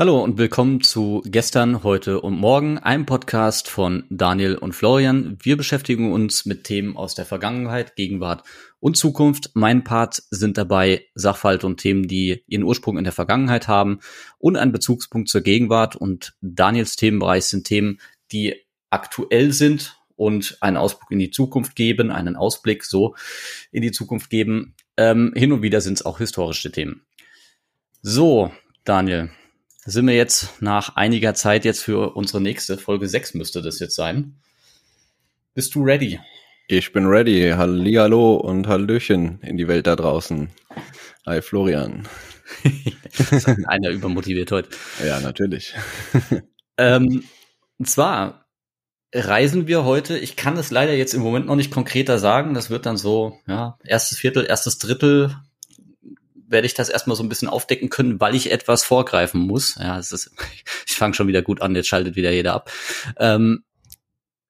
Hallo und willkommen zu Gestern, heute und morgen, einem Podcast von Daniel und Florian. Wir beschäftigen uns mit Themen aus der Vergangenheit, Gegenwart und Zukunft. Mein Part sind dabei Sachverhalte und Themen, die ihren Ursprung in der Vergangenheit haben und einen Bezugspunkt zur Gegenwart. Und Daniels Themenbereich sind Themen, die aktuell sind und einen Ausblick in die Zukunft geben, einen Ausblick so in die Zukunft geben. Ähm, hin und wieder sind es auch historische Themen. So, Daniel, sind wir jetzt nach einiger Zeit jetzt für unsere nächste Folge 6 müsste das jetzt sein. Bist du ready? Ich bin ready. Hallihallo und Hallöchen in die Welt da draußen. Hi Florian. Einer übermotiviert heute. Ja, natürlich. ähm, und zwar reisen wir heute, ich kann es leider jetzt im Moment noch nicht konkreter sagen, das wird dann so, ja, erstes Viertel, erstes Drittel werde ich das erstmal so ein bisschen aufdecken können, weil ich etwas vorgreifen muss. Ja, es ist, ich fange schon wieder gut an, jetzt schaltet wieder jeder ab. Ähm,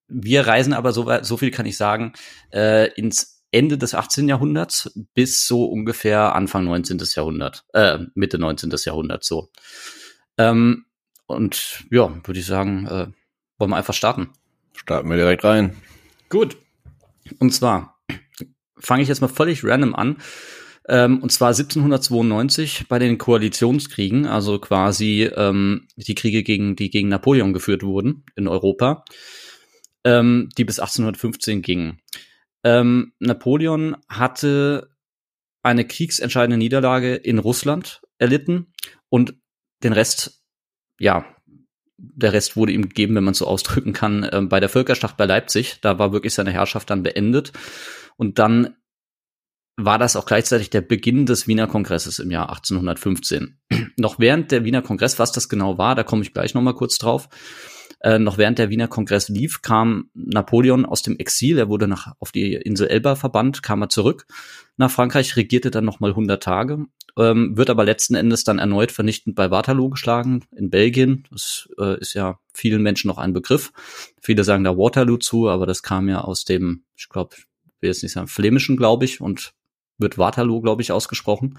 wir reisen aber so, so viel kann ich sagen, äh, ins Ende des 18. Jahrhunderts bis so ungefähr Anfang 19. Jahrhundert, äh, Mitte 19. Jahrhundert so. Ähm, und ja, würde ich sagen, äh, wollen wir einfach starten. Starten wir direkt rein. Gut. Und zwar fange ich jetzt mal völlig random an ähm, und zwar 1792 bei den Koalitionskriegen, also quasi ähm, die Kriege gegen die gegen Napoleon geführt wurden in Europa, ähm, die bis 1815 gingen. Ähm, Napoleon hatte eine kriegsentscheidende Niederlage in Russland erlitten und den Rest, ja, der Rest wurde ihm gegeben, wenn man so ausdrücken kann, äh, bei der Völkerschlacht bei Leipzig. Da war wirklich seine Herrschaft dann beendet. Und dann war das auch gleichzeitig der Beginn des Wiener Kongresses im Jahr 1815. noch während der Wiener Kongress, was das genau war, da komme ich gleich noch mal kurz drauf. Äh, noch während der Wiener Kongress lief, kam Napoleon aus dem Exil. Er wurde nach, auf die Insel Elba verbannt, kam er zurück nach Frankreich, regierte dann noch mal 100 Tage, ähm, wird aber letzten Endes dann erneut vernichtend bei Waterloo geschlagen in Belgien. Das äh, ist ja vielen Menschen noch ein Begriff. Viele sagen da Waterloo zu, aber das kam ja aus dem, ich glaube, will jetzt nicht sagen, flämischen, glaube ich, und wird Waterloo, glaube ich, ausgesprochen.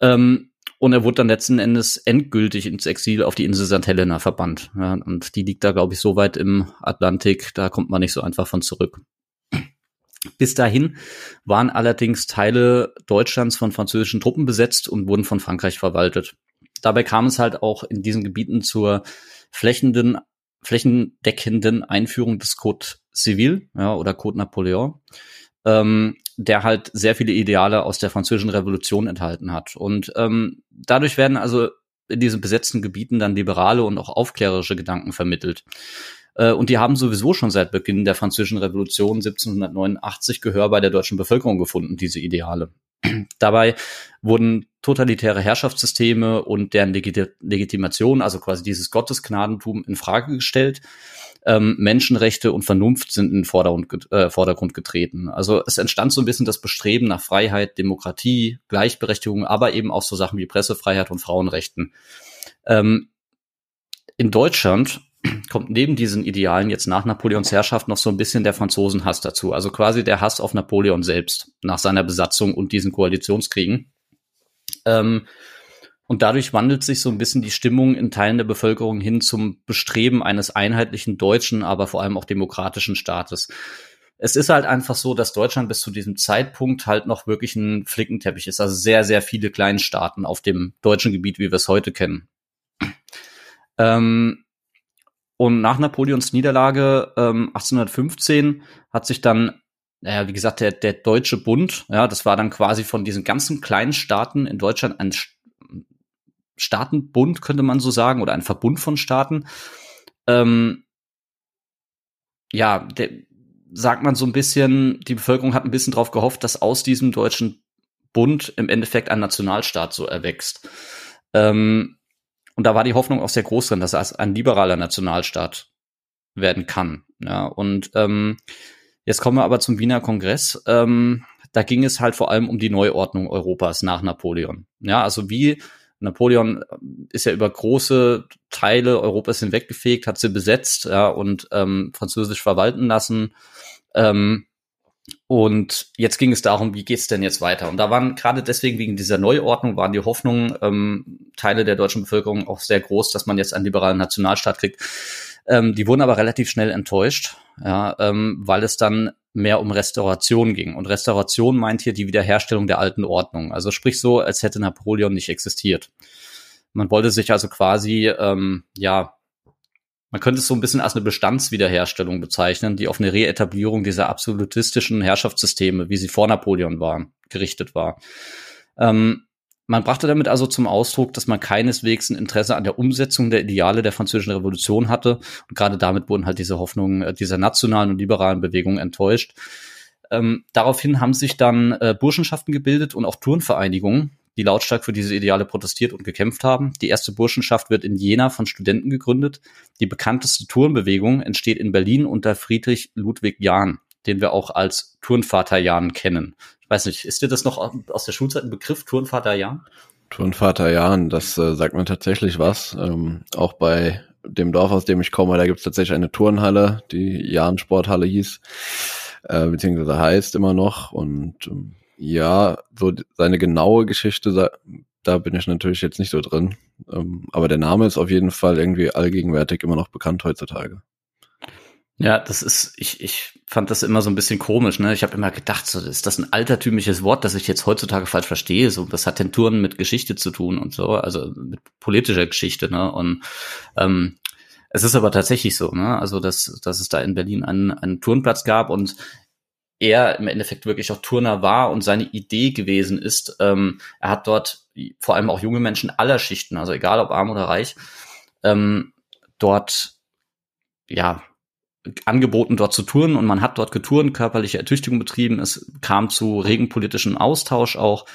Ähm, und er wurde dann letzten Endes endgültig ins Exil auf die Insel St. Helena verbannt. Ja, und die liegt da, glaube ich, so weit im Atlantik, da kommt man nicht so einfach von zurück. Bis dahin waren allerdings Teile Deutschlands von französischen Truppen besetzt und wurden von Frankreich verwaltet. Dabei kam es halt auch in diesen Gebieten zur flächenden, flächendeckenden Einführung des Code Civil ja, oder Code Napoleon ähm, der halt sehr viele Ideale aus der französischen Revolution enthalten hat. Und ähm, dadurch werden also in diesen besetzten Gebieten dann liberale und auch aufklärerische Gedanken vermittelt. Äh, und die haben sowieso schon seit Beginn der französischen Revolution 1789 Gehör bei der deutschen Bevölkerung gefunden, diese Ideale. Dabei wurden totalitäre Herrschaftssysteme und deren Legitimation, also quasi dieses Gottesgnadentum, in Frage gestellt ähm, Menschenrechte und Vernunft sind in den Vordergrund, äh, Vordergrund getreten. Also es entstand so ein bisschen das Bestreben nach Freiheit, Demokratie, Gleichberechtigung, aber eben auch so Sachen wie Pressefreiheit und Frauenrechten. Ähm, in Deutschland kommt neben diesen Idealen jetzt nach Napoleons Herrschaft noch so ein bisschen der Franzosenhass dazu. Also quasi der Hass auf Napoleon selbst nach seiner Besatzung und diesen Koalitionskriegen. Ähm, und dadurch wandelt sich so ein bisschen die Stimmung in Teilen der Bevölkerung hin zum Bestreben eines einheitlichen deutschen, aber vor allem auch demokratischen Staates. Es ist halt einfach so, dass Deutschland bis zu diesem Zeitpunkt halt noch wirklich ein Flickenteppich ist. Also sehr, sehr viele Kleinstaaten auf dem deutschen Gebiet, wie wir es heute kennen. Ähm, und nach Napoleons Niederlage ähm, 1815 hat sich dann naja, wie gesagt, der, der Deutsche Bund, ja, das war dann quasi von diesen ganzen kleinen Staaten in Deutschland ein Staatenbund, könnte man so sagen, oder ein Verbund von Staaten. Ähm, ja, der, sagt man so ein bisschen, die Bevölkerung hat ein bisschen darauf gehofft, dass aus diesem deutschen Bund im Endeffekt ein Nationalstaat so erwächst. Ähm, und da war die Hoffnung auch sehr groß drin, dass er ein liberaler Nationalstaat werden kann. Ja, und ähm, jetzt kommen wir aber zum Wiener Kongress. Ähm, da ging es halt vor allem um die Neuordnung Europas nach Napoleon. Ja, also wie Napoleon äh, ist ja über große Teile Europas hinweggefegt, hat sie besetzt ja, und ähm, französisch verwalten lassen. Ähm, und jetzt ging es darum, wie geht's denn jetzt weiter? Und da waren gerade deswegen wegen dieser Neuordnung waren die Hoffnungen ähm, Teile der deutschen Bevölkerung auch sehr groß, dass man jetzt einen liberalen Nationalstaat kriegt. Ähm, die wurden aber relativ schnell enttäuscht, ja, ähm, weil es dann mehr um Restauration ging. Und Restauration meint hier die Wiederherstellung der alten Ordnung. Also sprich so, als hätte Napoleon nicht existiert. Man wollte sich also quasi, ähm, ja, man könnte es so ein bisschen als eine Bestandswiederherstellung bezeichnen, die auf eine Reetablierung dieser absolutistischen Herrschaftssysteme, wie sie vor Napoleon waren, gerichtet war. Ähm, man brachte damit also zum Ausdruck, dass man keineswegs ein Interesse an der Umsetzung der Ideale der französischen Revolution hatte. Und gerade damit wurden halt diese Hoffnungen äh, dieser nationalen und liberalen Bewegung enttäuscht. Ähm, daraufhin haben sich dann äh, Burschenschaften gebildet und auch Turnvereinigungen, die lautstark für diese Ideale protestiert und gekämpft haben. Die erste Burschenschaft wird in Jena von Studenten gegründet. Die bekannteste Turnbewegung entsteht in Berlin unter Friedrich Ludwig Jahn, den wir auch als Turnvater Jahn kennen. Weiß nicht, ist dir das noch aus der Schulzeit ein Begriff, Turnvater Jahn? Turnvater Jahn, das äh, sagt mir tatsächlich was. Ähm, auch bei dem Dorf, aus dem ich komme, da gibt es tatsächlich eine Turnhalle, die Jahn-Sporthalle hieß, äh, beziehungsweise heißt immer noch. Und ähm, ja, so seine genaue Geschichte, da bin ich natürlich jetzt nicht so drin. Ähm, aber der Name ist auf jeden Fall irgendwie allgegenwärtig immer noch bekannt heutzutage. Ja, das ist, ich, ich fand das immer so ein bisschen komisch, ne? Ich habe immer gedacht, so, ist das ein altertümliches Wort, das ich jetzt heutzutage falsch verstehe? So, was hat denn Touren mit Geschichte zu tun und so, also mit politischer Geschichte, ne? Und ähm, es ist aber tatsächlich so, ne? Also, dass, dass es da in Berlin einen, einen Turnplatz gab und er im Endeffekt wirklich auch Turner war und seine Idee gewesen ist. Ähm, er hat dort vor allem auch junge Menschen aller Schichten, also egal ob arm oder reich, ähm, dort ja angeboten, dort zu touren und man hat dort getouren, körperliche Ertüchtigung betrieben. Es kam zu regen politischen Austausch auch.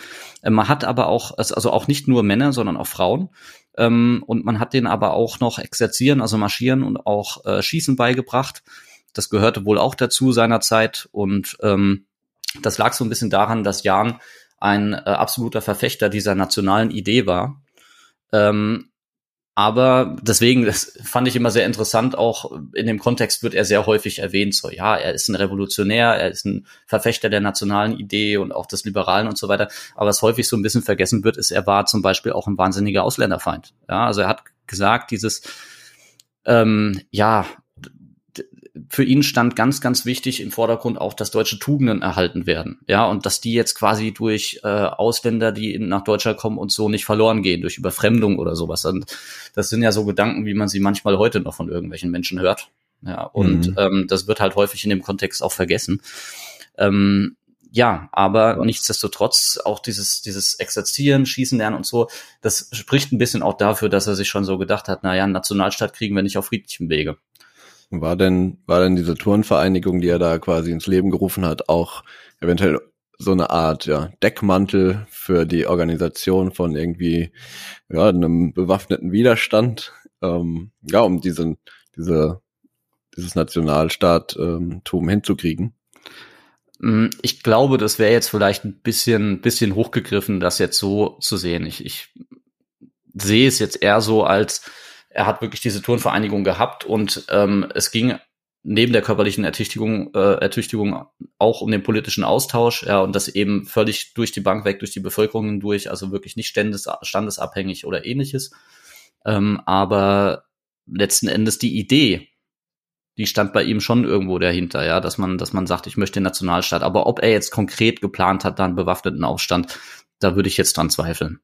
Äh, man hat aber auch, also auch nicht nur Männer, sondern auch Frauen. Ähm, und man hat denen aber auch noch Exerzieren, also Marschieren und auch äh, Schießen beigebracht. Das gehörte wohl auch dazu seiner Zeit und ähm, das lag so ein bisschen daran, dass Jan ein äh, absoluter Verfechter dieser nationalen Idee war. Ähm, aber deswegen, das fand ich immer sehr interessant, auch in dem Kontext wird er sehr häufig erwähnt, so ja, er ist ein Revolutionär, er ist ein Verfechter der nationalen Idee und auch des Liberalen und so weiter. Aber was häufig so ein bisschen vergessen wird, ist, er war zum Beispiel auch ein wahnsinniger Ausländerfeind. Ja, also er hat gesagt, dieses ähm, ja, für ihn stand ganz, ganz wichtig im Vordergrund auch, dass deutsche Tugenden erhalten werden. Ja, und dass die jetzt quasi durch äh, Ausländer, die nach Deutschland kommen und so nicht verloren gehen, durch Überfremdung oder sowas. Und das sind ja so Gedanken, wie man sie manchmal heute noch von irgendwelchen Menschen hört. Ja, und mhm. ähm, das wird halt häufig in dem Kontext auch vergessen. Ähm, ja, aber nichtsdestotrotz auch dieses, dieses Exerzieren, Schießen lernen und so, das spricht ein bisschen auch dafür, dass er sich schon so gedacht hat, naja, einen Nationalstaat kriegen wir nicht auf friedlichem Wege. War denn, war denn diese Turnvereinigung, die er da quasi ins Leben gerufen hat, auch eventuell so eine Art ja, Deckmantel für die Organisation von irgendwie ja, einem bewaffneten Widerstand, ähm, ja, um diesen, diese, dieses Nationalstaattum ähm, hinzukriegen? Mm, ich glaube, das wäre jetzt vielleicht ein bisschen, bisschen hochgegriffen, das jetzt so zu sehen. Ich, ich sehe es jetzt eher so als er hat wirklich diese Turnvereinigung gehabt und ähm, es ging neben der körperlichen Ertüchtigung, äh, Ertüchtigung auch um den politischen Austausch, ja, und das eben völlig durch die Bank weg, durch die Bevölkerung hindurch, also wirklich nicht standes, standesabhängig oder ähnliches. Ähm, aber letzten Endes die Idee, die stand bei ihm schon irgendwo dahinter, ja, dass man, dass man sagt, ich möchte den Nationalstaat. Aber ob er jetzt konkret geplant hat, dann bewaffneten Aufstand, da würde ich jetzt dran zweifeln.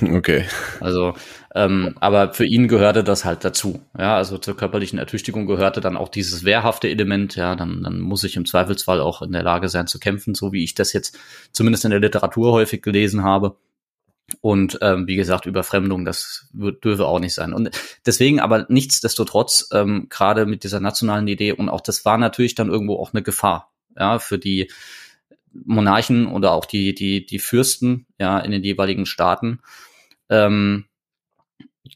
Okay. Also, ähm, aber für ihn gehörte das halt dazu. Ja, also zur körperlichen Ertüchtigung gehörte dann auch dieses wehrhafte Element. Ja, dann, dann muss ich im Zweifelsfall auch in der Lage sein zu kämpfen, so wie ich das jetzt zumindest in der Literatur häufig gelesen habe. Und ähm, wie gesagt, Überfremdung, das dürfe auch nicht sein. Und deswegen aber nichtsdestotrotz, ähm, gerade mit dieser nationalen Idee, und auch das war natürlich dann irgendwo auch eine Gefahr, ja, für die Monarchen oder auch die, die, die Fürsten, ja, in den jeweiligen Staaten. Ähm,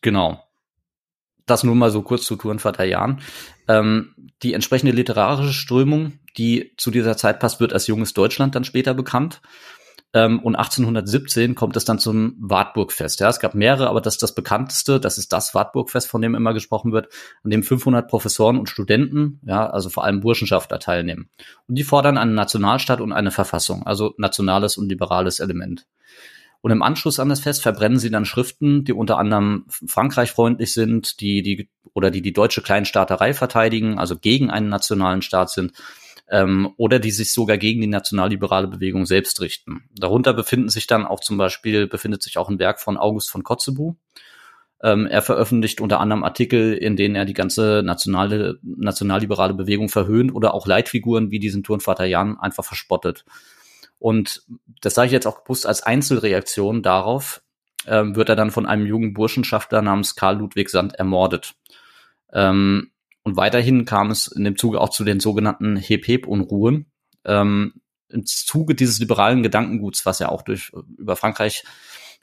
genau. Das nur mal so kurz zu Turnvater Jan. Ähm, die entsprechende literarische Strömung, die zu dieser Zeit passt, wird als junges Deutschland dann später bekannt. Ähm, und 1817 kommt es dann zum Wartburgfest. Ja, es gab mehrere, aber das ist das bekannteste. Das ist das Wartburgfest, von dem immer gesprochen wird, an dem 500 Professoren und Studenten, ja, also vor allem Burschenschafter teilnehmen. Und die fordern einen Nationalstaat und eine Verfassung, also nationales und liberales Element. Und im Anschluss an das Fest verbrennen sie dann Schriften, die unter anderem Frankreich freundlich sind, die die oder die die deutsche Kleinstaaterei verteidigen, also gegen einen nationalen Staat sind ähm, oder die sich sogar gegen die nationalliberale Bewegung selbst richten. Darunter befinden sich dann auch zum Beispiel, befindet sich auch ein Werk von August von Kotzebue. Ähm, er veröffentlicht unter anderem Artikel, in denen er die ganze nationale, nationalliberale Bewegung verhöhnt oder auch Leitfiguren wie diesen Turnvater Jan einfach verspottet. Und das sage ich jetzt auch bewusst als Einzelreaktion darauf, ähm, wird er dann von einem jungen Burschenschafter namens Karl Ludwig Sand ermordet. Ähm, und weiterhin kam es in dem Zuge auch zu den sogenannten Heb-Heb-Unruhen. Ähm, Im Zuge dieses liberalen Gedankenguts, was ja auch durch über Frankreich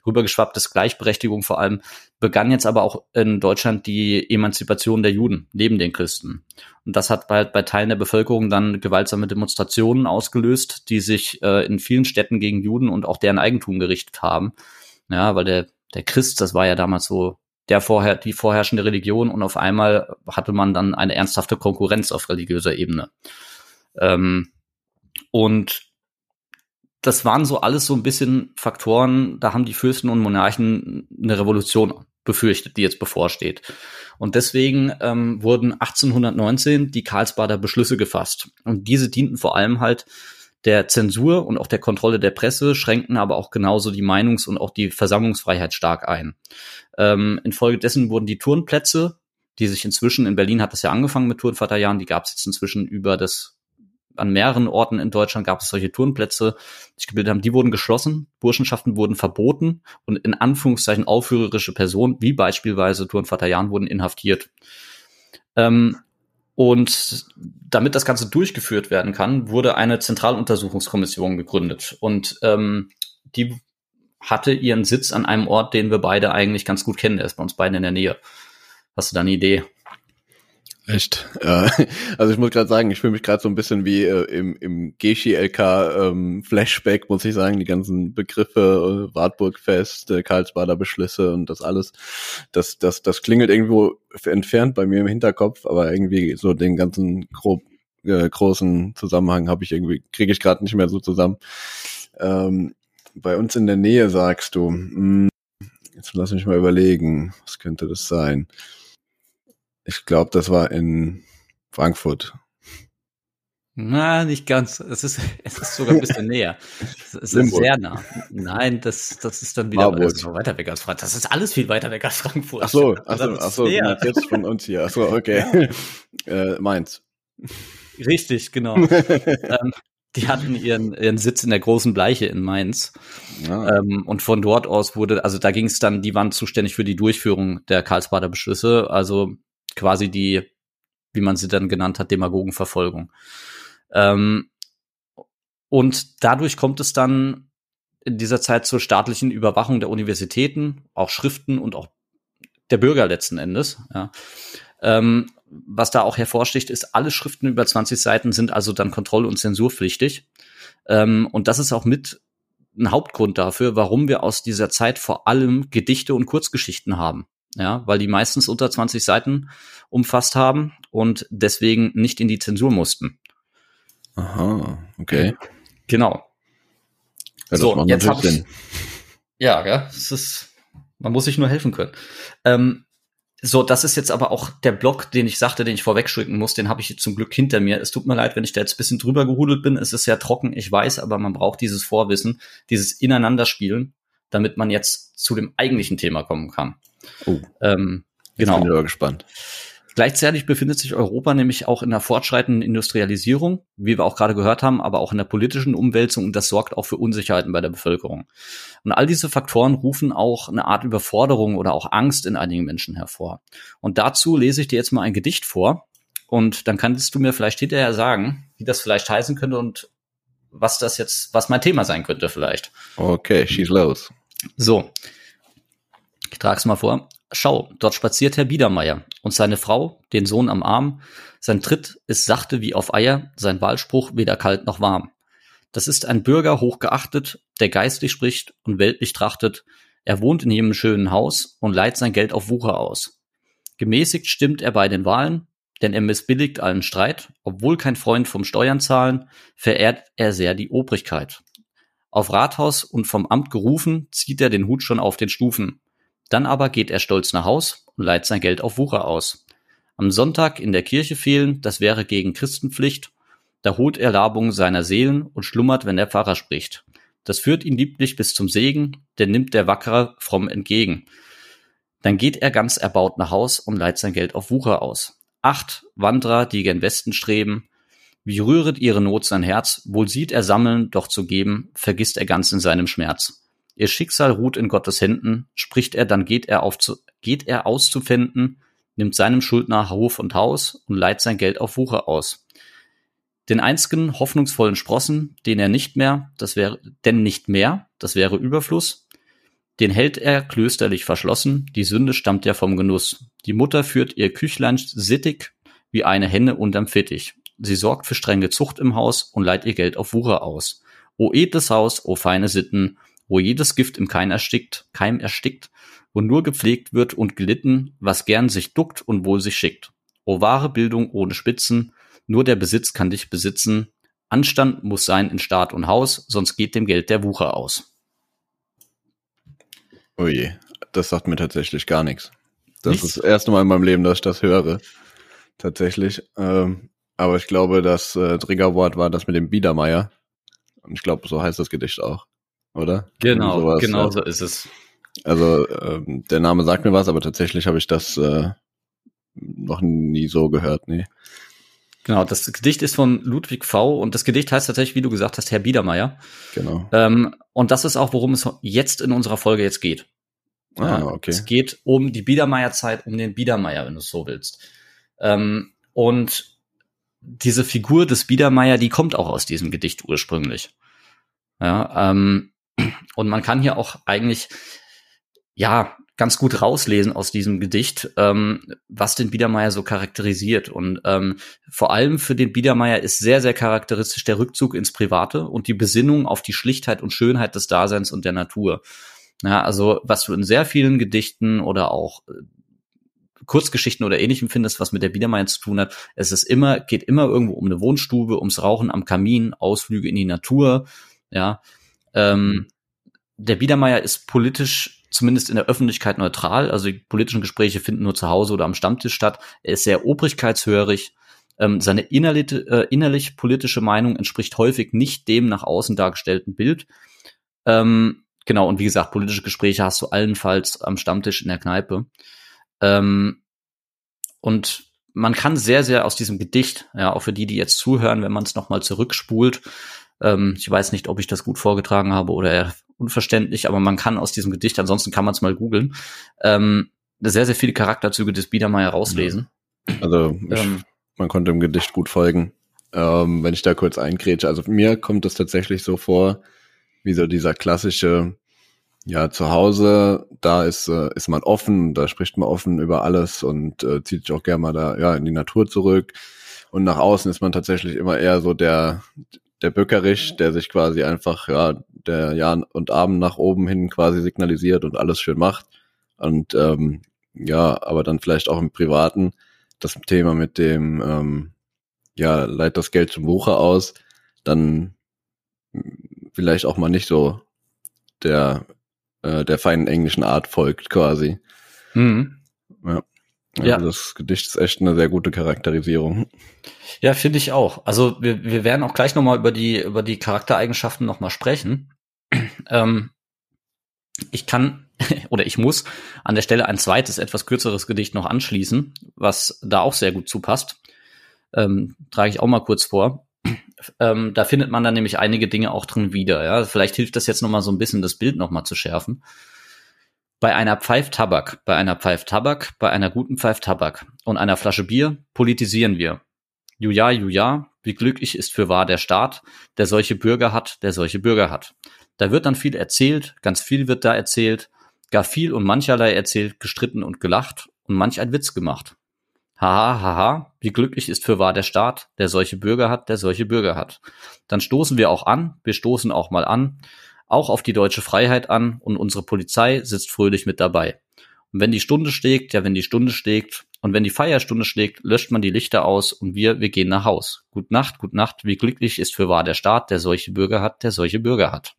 rübergeschwappt ist, Gleichberechtigung vor allem, begann jetzt aber auch in Deutschland die Emanzipation der Juden neben den Christen. Und das hat bei, bei Teilen der Bevölkerung dann gewaltsame Demonstrationen ausgelöst, die sich äh, in vielen Städten gegen Juden und auch deren Eigentum gerichtet haben. Ja, weil der, der Christ, das war ja damals so der vorher, die vorherrschende Religion und auf einmal hatte man dann eine ernsthafte Konkurrenz auf religiöser Ebene. Ähm, und das waren so alles so ein bisschen Faktoren, da haben die Fürsten und Monarchen eine Revolution befürchtet, die jetzt bevorsteht. Und deswegen ähm, wurden 1819 die Karlsbader Beschlüsse gefasst. Und diese dienten vor allem halt der Zensur und auch der Kontrolle der Presse, schränkten aber auch genauso die Meinungs- und auch die Versammlungsfreiheit stark ein. Ähm, infolgedessen wurden die Turnplätze, die sich inzwischen in Berlin hat das ja angefangen mit Turnvaterjahren, die gab es jetzt inzwischen über das an mehreren Orten in Deutschland gab es solche Turnplätze, die sich gebildet haben, die wurden geschlossen, Burschenschaften wurden verboten und in Anführungszeichen aufführerische Personen, wie beispielsweise Turnvater Jan, wurden inhaftiert. Ähm, und damit das Ganze durchgeführt werden kann, wurde eine Zentraluntersuchungskommission gegründet. Und ähm, die hatte ihren Sitz an einem Ort, den wir beide eigentlich ganz gut kennen. Der ist bei uns beiden in der Nähe. Hast du da eine Idee? Echt? Ja. Also ich muss gerade sagen, ich fühle mich gerade so ein bisschen wie äh, im, im Geschi-LK ähm, muss ich sagen, die ganzen Begriffe, äh, Wartburgfest, äh, Karlsbader Beschlüsse und das alles. Das, das, das klingelt irgendwo entfernt bei mir im Hinterkopf, aber irgendwie so den ganzen grob äh, großen Zusammenhang habe ich irgendwie, kriege ich gerade nicht mehr so zusammen. Ähm, bei uns in der Nähe sagst du, mh, hm, jetzt lass mich mal überlegen, was könnte das sein? Ich glaube, das war in Frankfurt. Na, nicht ganz. Es ist, es ist sogar ein bisschen näher. Es ist sehr nah. Nein, das, das ist dann wieder weiter weg als Frankfurt. Das ist alles viel weiter weg als Frankfurt. Ach so, ach so, ach so jetzt von uns hier. Ach so, okay. Ja. Äh, Mainz. Richtig, genau. ähm, die hatten ihren, ihren Sitz in der großen Bleiche in Mainz. Ja. Ähm, und von dort aus wurde, also da ging es dann, die waren zuständig für die Durchführung der Karlsbader Beschlüsse. Also quasi die, wie man sie dann genannt hat, Demagogenverfolgung. Ähm, und dadurch kommt es dann in dieser Zeit zur staatlichen Überwachung der Universitäten, auch Schriften und auch der Bürger letzten Endes. Ja. Ähm, was da auch hervorsticht, ist, alle Schriften über 20 Seiten sind also dann kontroll- und zensurpflichtig. Ähm, und das ist auch mit ein Hauptgrund dafür, warum wir aus dieser Zeit vor allem Gedichte und Kurzgeschichten haben ja, weil die meistens unter 20 Seiten umfasst haben und deswegen nicht in die Zensur mussten. Aha, okay. Genau. Ja, so, jetzt habe ich. Ja, ja, es ist, man muss sich nur helfen können. Ähm, so, das ist jetzt aber auch der Block, den ich sagte, den ich vorwegschicken muss, den habe ich zum Glück hinter mir. Es tut mir leid, wenn ich da jetzt ein bisschen drüber gehudelt bin. Es ist sehr trocken, ich weiß, aber man braucht dieses Vorwissen, dieses Ineinanderspielen, damit man jetzt zu dem eigentlichen Thema kommen kann. Oh. Ähm, genau. Jetzt bin ich gespannt. Gleichzeitig befindet sich Europa nämlich auch in einer fortschreitenden Industrialisierung, wie wir auch gerade gehört haben, aber auch in der politischen Umwälzung und das sorgt auch für Unsicherheiten bei der Bevölkerung. Und all diese Faktoren rufen auch eine Art Überforderung oder auch Angst in einigen Menschen hervor. Und dazu lese ich dir jetzt mal ein Gedicht vor und dann kannst du mir vielleicht hinterher sagen, wie das vielleicht heißen könnte und was das jetzt, was mein Thema sein könnte vielleicht. Okay, schieß los. So, ich trag's mal vor. Schau, dort spaziert Herr Biedermeier und seine Frau, den Sohn am Arm. Sein Tritt ist sachte wie auf Eier, sein Wahlspruch weder kalt noch warm. Das ist ein Bürger hochgeachtet, der geistlich spricht und weltlich trachtet. Er wohnt in jedem schönen Haus und leiht sein Geld auf Wucher aus. Gemäßigt stimmt er bei den Wahlen, denn er missbilligt allen Streit. Obwohl kein Freund vom Steuern zahlen, verehrt er sehr die Obrigkeit. Auf Rathaus und vom Amt gerufen, zieht er den Hut schon auf den Stufen. Dann aber geht er stolz nach Haus und leiht sein Geld auf Wucher aus. Am Sonntag in der Kirche fehlen, das wäre gegen Christenpflicht. Da holt er Labung seiner Seelen und schlummert, wenn der Pfarrer spricht. Das führt ihn lieblich bis zum Segen, denn nimmt der Wackere fromm entgegen. Dann geht er ganz erbaut nach Haus und leiht sein Geld auf Wucher aus. Acht Wanderer, die gen Westen streben, wie rühret ihre Not sein Herz, wohl sieht er sammeln, doch zu geben, vergisst er ganz in seinem Schmerz. Ihr Schicksal ruht in Gottes Händen, spricht er, dann geht er auf zu, geht er auszufänden, nimmt seinem Schuldner Hof und Haus und leiht sein Geld auf Wucher aus. Den einzigen hoffnungsvollen Sprossen, den er nicht mehr, das wäre, denn nicht mehr, das wäre Überfluss, den hält er klösterlich verschlossen, die Sünde stammt ja vom Genuss. Die Mutter führt ihr Küchlein sittig, wie eine Henne unterm Fittich. Sie sorgt für strenge Zucht im Haus und leiht ihr Geld auf Wucher aus. O edles Haus, o feine Sitten, wo jedes Gift im Keim erstickt, Keim erstickt, wo nur gepflegt wird und gelitten, was gern sich duckt und wohl sich schickt. O wahre Bildung ohne Spitzen, nur der Besitz kann dich besitzen. Anstand muss sein in Staat und Haus, sonst geht dem Geld der Wucher aus. Oh je, das sagt mir tatsächlich gar nichts. Das nichts? ist das erste Mal in meinem Leben, dass ich das höre. Tatsächlich. Ähm, aber ich glaube, das äh, Triggerwort war das mit dem Biedermeier. Und ich glaube, so heißt das Gedicht auch, oder? Genau, genau ja. so ist es. Also ähm, der Name sagt mir was, aber tatsächlich habe ich das äh, noch nie so gehört, nee. Genau, das Gedicht ist von Ludwig V. und das Gedicht heißt tatsächlich, wie du gesagt hast, Herr Biedermeier. Genau. Ähm, und das ist auch, worum es jetzt in unserer Folge jetzt geht. Ah, okay. Es geht um die Biedermeierzeit, um den Biedermeier, wenn du es so willst. Ähm, und diese Figur des Biedermeier, die kommt auch aus diesem Gedicht ursprünglich. Ja, ähm, und man kann hier auch eigentlich, ja, ganz gut rauslesen aus diesem Gedicht, ähm, was den Biedermeier so charakterisiert. Und ähm, vor allem für den Biedermeier ist sehr, sehr charakteristisch der Rückzug ins Private und die Besinnung auf die Schlichtheit und Schönheit des Daseins und der Natur. Ja, also was du in sehr vielen Gedichten oder auch äh, Kurzgeschichten oder ähnlichem findest, was mit der Biedermeier zu tun hat. Es ist immer, geht immer irgendwo um eine Wohnstube, ums Rauchen am Kamin, Ausflüge in die Natur. Ja, ähm, der Biedermeier ist politisch zumindest in der Öffentlichkeit neutral. Also die politischen Gespräche finden nur zu Hause oder am Stammtisch statt. Er ist sehr obrigkeitshörig. Ähm, seine innerlich, äh, innerlich politische Meinung entspricht häufig nicht dem nach außen dargestellten Bild. Ähm, genau, und wie gesagt, politische Gespräche hast du allenfalls am Stammtisch in der Kneipe. Ähm, und man kann sehr, sehr aus diesem Gedicht, ja, auch für die, die jetzt zuhören, wenn man es nochmal zurückspult, ähm, ich weiß nicht, ob ich das gut vorgetragen habe oder eher unverständlich, aber man kann aus diesem Gedicht, ansonsten kann man es mal googeln, ähm, sehr, sehr viele Charakterzüge des Biedermeier rauslesen. Also ich, ähm, man konnte im Gedicht gut folgen. Ähm, wenn ich da kurz einkrätsche, also mir kommt es tatsächlich so vor, wie so dieser klassische ja, zu Hause, da ist, äh, ist man offen, da spricht man offen über alles und äh, zieht sich auch gerne mal da ja in die Natur zurück. Und nach außen ist man tatsächlich immer eher so der, der Böckerich, der sich quasi einfach, ja, der Jahr und Abend nach oben hin quasi signalisiert und alles schön macht. Und ähm, ja, aber dann vielleicht auch im Privaten das Thema mit dem, ähm, ja, leiht das Geld zum Bucher aus, dann vielleicht auch mal nicht so der äh, der feinen englischen Art folgt quasi. Mhm. Ja. Also ja. das Gedicht ist echt eine sehr gute Charakterisierung. Ja, finde ich auch. Also wir, wir werden auch gleich nochmal über die, über die Charaktereigenschaften nochmal sprechen. ähm, ich kann oder ich muss an der Stelle ein zweites, etwas kürzeres Gedicht noch anschließen, was da auch sehr gut zupasst. Ähm, trage ich auch mal kurz vor. Ähm, da findet man dann nämlich einige Dinge auch drin wieder. Ja? Vielleicht hilft das jetzt nochmal so ein bisschen, das Bild nochmal zu schärfen. Bei einer Pfeiftabak, bei einer Pfeiftabak, bei einer guten Pfeiftabak und einer Flasche Bier politisieren wir. Juja, juja, wie glücklich ist für wahr der Staat, der solche Bürger hat, der solche Bürger hat. Da wird dann viel erzählt, ganz viel wird da erzählt, gar viel und mancherlei erzählt, gestritten und gelacht und manch ein Witz gemacht. Haha, haha, wie glücklich ist für wahr der Staat, der solche Bürger hat, der solche Bürger hat. Dann stoßen wir auch an, wir stoßen auch mal an, auch auf die deutsche Freiheit an und unsere Polizei sitzt fröhlich mit dabei. Und wenn die Stunde schlägt, ja, wenn die Stunde schlägt und wenn die Feierstunde schlägt, löscht man die Lichter aus und wir, wir gehen nach Haus. Gut Nacht, gut Nacht, wie glücklich ist für wahr der Staat, der solche Bürger hat, der solche Bürger hat.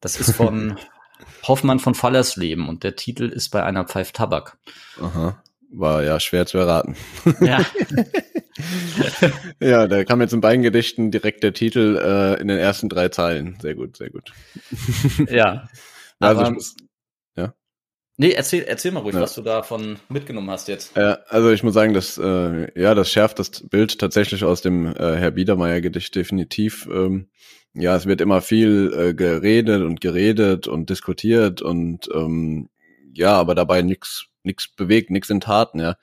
Das ist von Hoffmann von Fallersleben und der Titel ist bei einer Pfeif Tabak. Aha. War ja schwer zu erraten. Ja. ja, da kam jetzt in beiden Gedichten direkt der Titel äh, in den ersten drei Zeilen. Sehr gut, sehr gut. ja. Also Aber- ich muss, Nee, erzähl, erzähl mal ruhig, Ja. was du davon mitgenommen hast jetzt. Ja, also ich muss sagen, dass äh, ja, das schärft das Bild tatsächlich aus dem äh, Herr Biedermeier Gedicht definitiv. Ähm, ja, es wird immer viel äh, geredet und geredet und diskutiert und ähm, ja, aber dabei nichts nichts bewegt, nichts in Taten, ja.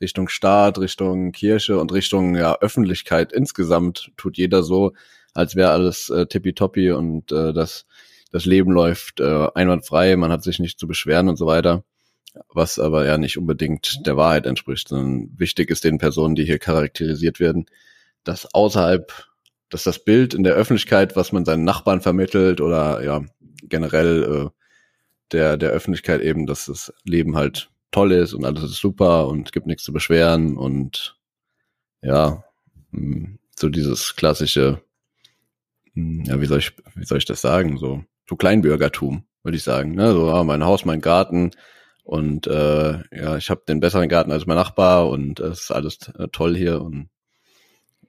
Richtung Staat, Richtung Kirche und Richtung ja, Öffentlichkeit insgesamt tut jeder so, als wäre alles äh, tippitoppi und äh, das das Leben läuft äh, einwandfrei, man hat sich nicht zu beschweren und so weiter was aber ja nicht unbedingt der Wahrheit entspricht, sondern wichtig ist den Personen, die hier charakterisiert werden, dass außerhalb, dass das Bild in der Öffentlichkeit, was man seinen Nachbarn vermittelt oder ja generell äh, der der Öffentlichkeit eben, dass das Leben halt toll ist und alles ist super und gibt nichts zu beschweren und ja mh, so dieses klassische, mh, ja wie soll ich wie soll ich das sagen so so Kleinbürgertum würde ich sagen, ne so ah, mein Haus, mein Garten und äh, ja, ich habe den besseren Garten als mein Nachbar und es ist alles äh, toll hier und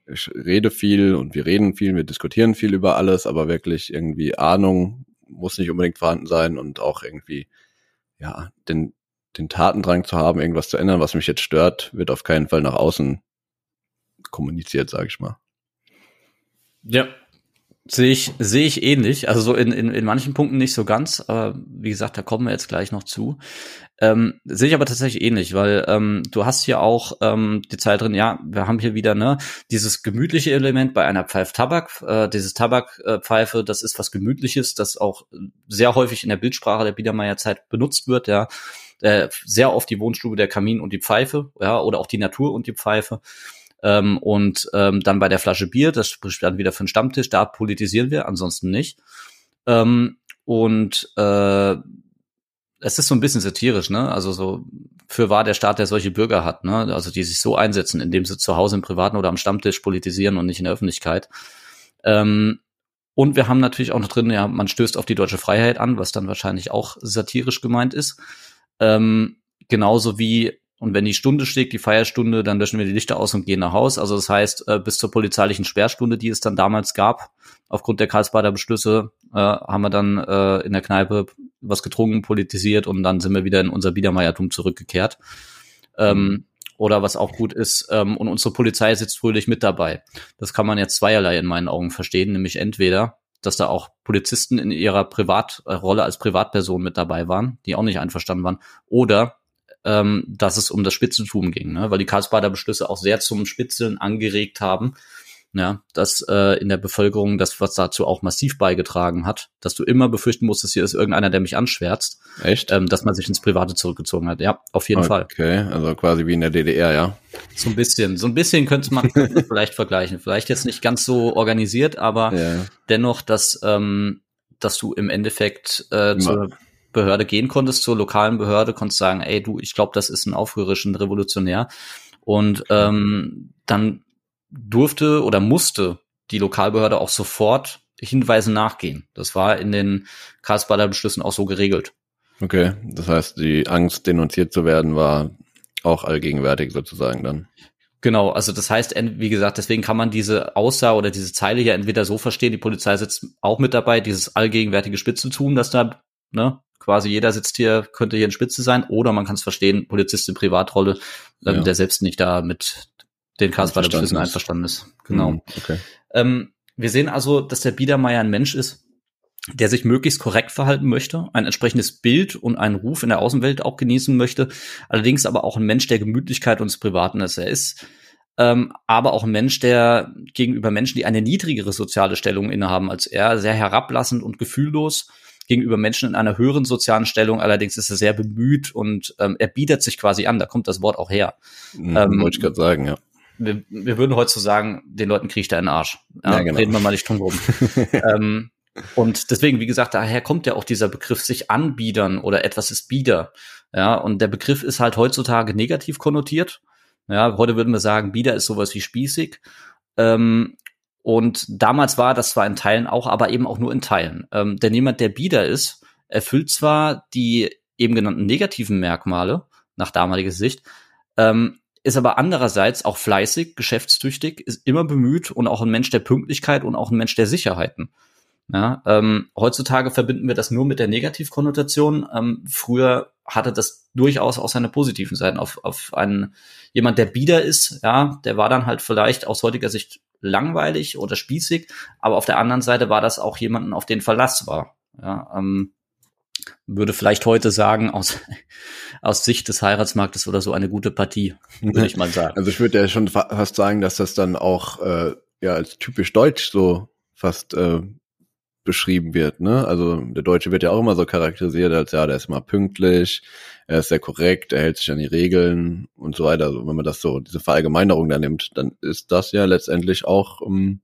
ich rede viel und wir reden viel, wir diskutieren viel über alles, aber wirklich irgendwie Ahnung muss nicht unbedingt vorhanden sein und auch irgendwie ja den den Tatendrang zu haben, irgendwas zu ändern, was mich jetzt stört, wird auf keinen Fall nach außen kommuniziert, sage ich mal. Ja. Sehe ich, sehe ich ähnlich. Also so in, in, in manchen Punkten nicht so ganz, aber wie gesagt, da kommen wir jetzt gleich noch zu. Ähm, sehe ich aber tatsächlich ähnlich, weil ähm, du hast hier auch ähm, die Zeit drin, ja, wir haben hier wieder ne dieses gemütliche Element bei einer Pfeif Tabak, äh, dieses Tabakpfeife, äh, das ist was Gemütliches, das auch sehr häufig in der Bildsprache der Biedermeierzeit benutzt wird, ja. Äh, sehr oft die Wohnstube, der Kamin und die Pfeife, ja, oder auch die Natur und die Pfeife. Ähm, und ähm, dann bei der Flasche Bier, das spricht dann wieder für einen Stammtisch, da politisieren wir, ansonsten nicht. Ähm, und äh, es ist so ein bisschen satirisch, ne? Also so für wahr der Staat, der solche Bürger hat, ne? Also die sich so einsetzen, indem sie zu Hause im Privaten oder am Stammtisch politisieren und nicht in der Öffentlichkeit. Ähm, und wir haben natürlich auch noch drin, ja, man stößt auf die deutsche Freiheit an, was dann wahrscheinlich auch satirisch gemeint ist. Ähm, genauso wie, und wenn die Stunde schlägt, die Feierstunde, dann löschen wir die Lichter aus und gehen nach Haus. Also das heißt, äh, bis zur polizeilichen Sperrstunde, die es dann damals gab, aufgrund der Karlsbader Beschlüsse, äh, haben wir dann äh, in der Kneipe was getrunken, politisiert und dann sind wir wieder in unser Biedermeiertum zurückgekehrt. Ähm, oder was auch gut ist, ähm, und unsere Polizei sitzt fröhlich mit dabei. Das kann man jetzt zweierlei in meinen Augen verstehen, nämlich entweder, dass da auch Polizisten in ihrer Privatrolle als Privatperson mit dabei waren, die auch nicht einverstanden waren, oder ähm, dass es um das Spitzentum ging, ne? weil die Karlsbader Beschlüsse auch sehr zum Spitzeln angeregt haben, ja, dass äh, in der Bevölkerung das, was dazu auch massiv beigetragen hat, dass du immer befürchten musstest, hier ist irgendeiner, der mich anschwärzt, Echt? ähm, dass man sich ins Private zurückgezogen hat. Ja, auf jeden Fall. Okay, also quasi wie in der DDR, ja. So ein bisschen, so ein bisschen könnte man vielleicht vergleichen. Vielleicht jetzt nicht ganz so organisiert, aber Ja, dennoch, dass, ähm, dass du im Endeffekt äh, zur Behörde gehen konntest, zur lokalen Behörde, konntest sagen, ey du, ich glaube, das ist ein aufrührerisch, ein Revolutionär. Und ähm, dann durfte oder musste die Lokalbehörde auch sofort Hinweisen nachgehen. Das war in den Karlsbader Beschlüssen auch so geregelt. okay. Das heißt, die Angst, denunziert zu werden, war auch allgegenwärtig sozusagen dann. Genau, also das heißt, wie gesagt, deswegen kann man diese Aussage oder diese Zeile hier entweder so verstehen, die Polizei sitzt auch mit dabei, dieses allgegenwärtige Spitzentum, dass da, ne, quasi jeder sitzt hier, könnte hier in Spitze sein, oder man kann es verstehen, Polizist in Privatrolle, ähm, Ja. der selbst nicht da mit den Karlsbader Beschlüssen Einverstanden einverstanden ist. Genau. Hm, Okay. Ähm, wir sehen also, dass der Biedermeier ein Mensch ist, der sich möglichst korrekt verhalten möchte, ein entsprechendes Bild und einen Ruf in der Außenwelt auch genießen möchte, allerdings aber auch ein Mensch der Gemütlichkeit und des Privaten ist. Er ist ähm, aber auch ein Mensch, der gegenüber Menschen, die eine niedrigere soziale Stellung innehaben als er, sehr herablassend und gefühllos gegenüber Menschen in einer höheren sozialen Stellung. Allerdings ist er sehr bemüht und ähm, er bietet sich quasi an. Da kommt das Wort auch her. Mhm, ähm, wollte ich gerade sagen, ja. Wir, wir würden sagen, den Leuten kriecht er in den Arsch. Ja, ja genau. Reden wir mal nicht drum rum. ähm, und deswegen, wie gesagt, daher kommt ja auch dieser Begriff sich anbiedern oder etwas ist bieder. Ja, und der Begriff ist halt heutzutage negativ konnotiert. Ja, heute würden wir sagen, bieder ist sowas wie spießig. Ähm, und damals war das zwar in Teilen auch, aber eben auch nur in Teilen. Ähm, denn jemand, der bieder ist, erfüllt zwar die eben genannten negativen Merkmale nach damaliger Sicht, ähm, ist aber andererseits auch fleißig, geschäftstüchtig, ist immer bemüht und auch ein Mensch der Pünktlichkeit und auch ein Mensch der Sicherheiten. Ja, ähm, heutzutage verbinden wir das nur mit der Negativkonnotation. Ähm, früher hatte das durchaus auch seine positiven Seiten. Auf, auf einen jemand, der bieder ist, ja, der war dann halt vielleicht aus heutiger Sicht langweilig oder spießig, aber auf der anderen Seite war das auch jemanden, auf den Verlass war. Ja, ähm, würde vielleicht heute sagen, aus, aus Sicht des Heiratsmarktes oder so eine gute Partie, würde ich mal sagen. Also ich würde ja schon fast sagen, dass das dann auch äh, ja als typisch deutsch so fast äh, beschrieben wird. Ne? Also der Deutsche wird ja auch immer so charakterisiert als ja, der ist mal pünktlich, er ist sehr korrekt, er hält sich an die Regeln und so weiter. Also wenn man das so, diese Verallgemeinerung da nimmt, dann ist das ja letztendlich auch um, ähm,